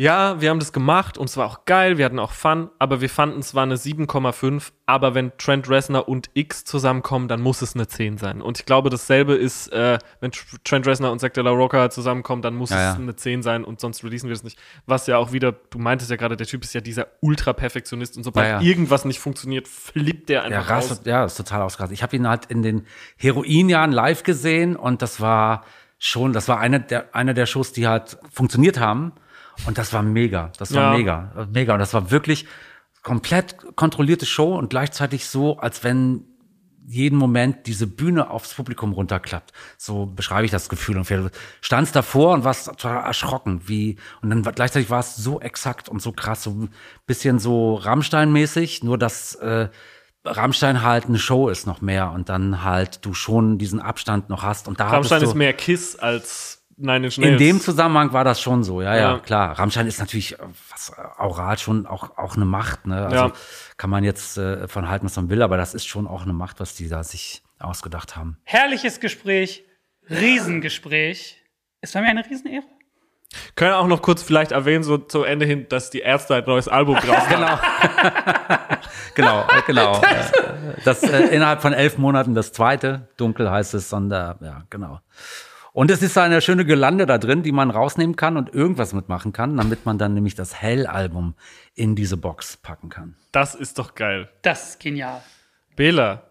ja, wir haben das gemacht und es war auch geil, wir hatten auch Fun, aber wir fanden es war eine 7,5. Aber wenn Trent Reznor und X zusammenkommen, dann muss es eine 10 sein. Und ich glaube, dasselbe ist, äh, wenn Trent Reznor und Zack de la Rocca zusammenkommen, dann muss ja, es ja. eine 10 sein und sonst releasen wir es nicht. Was ja auch wieder, du meintest ja gerade, der Typ ist ja dieser Ultra-Perfektionist und sobald ja, irgendwas nicht funktioniert, flippt der einfach ja, raus. Ja, ist total ausgerastet. Ich habe ihn halt in den Heroinjahren live gesehen und das war schon, das war eine der, eine der Shows, die halt funktioniert haben. Und das war mega. Das war ja. mega. Mega. Und das war wirklich komplett kontrollierte Show und gleichzeitig so, als wenn jeden Moment diese Bühne aufs Publikum runterklappt. So beschreibe ich das Gefühl. Und du standst davor und warst total erschrocken, wie, und dann gleichzeitig war es so exakt und so krass, so ein bisschen so Rammstein-mäßig, nur dass äh, Rammstein halt eine Show ist noch mehr und dann halt du schon diesen Abstand noch hast. Und da Rammstein du, ist mehr Kiss als Nein, in Nails. In dem Zusammenhang war das schon so, ja, ja, Ja. klar. Rammstein ist natürlich äh, was äh, oral schon auch, auch eine Macht, ne? Also Ja. kann man jetzt äh, von halten, was man will, aber das ist schon auch eine Macht, was die da sich ausgedacht haben. Herrliches Gespräch, Riesengespräch. Ist bei mir eine Riesenehre. Können auch noch kurz vielleicht erwähnen, so zu Ende hin, dass die Ärzte ein neues Album (laughs) haben. Genau, äh, (laughs) genau. Äh, das äh, innerhalb von elf Monaten das zweite, dunkel heißt es, Sonder, ja, genau. Und es ist eine schöne Gelande da drin, die man rausnehmen kann und irgendwas mitmachen kann, damit man dann nämlich das Hell-Album in diese Box packen kann. Das ist doch geil. Das ist genial. Bela,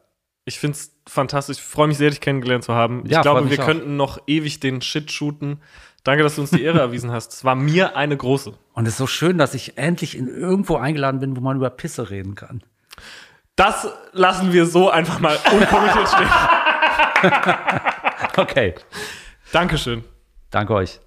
ich find's fantastisch. Ich freue mich sehr, dich kennengelernt zu haben. Ich Ja, glaube, freut mich wir auch. könnten noch ewig den Shit shooten. Danke, dass du uns die Ehre (laughs) erwiesen hast. Es war mir eine große. Und es ist so schön, dass ich endlich in irgendwo eingeladen bin, wo man über Pisse reden kann. Das lassen wir so einfach mal unkommentiert stehen. (laughs) Okay, Dankeschön. danke euch.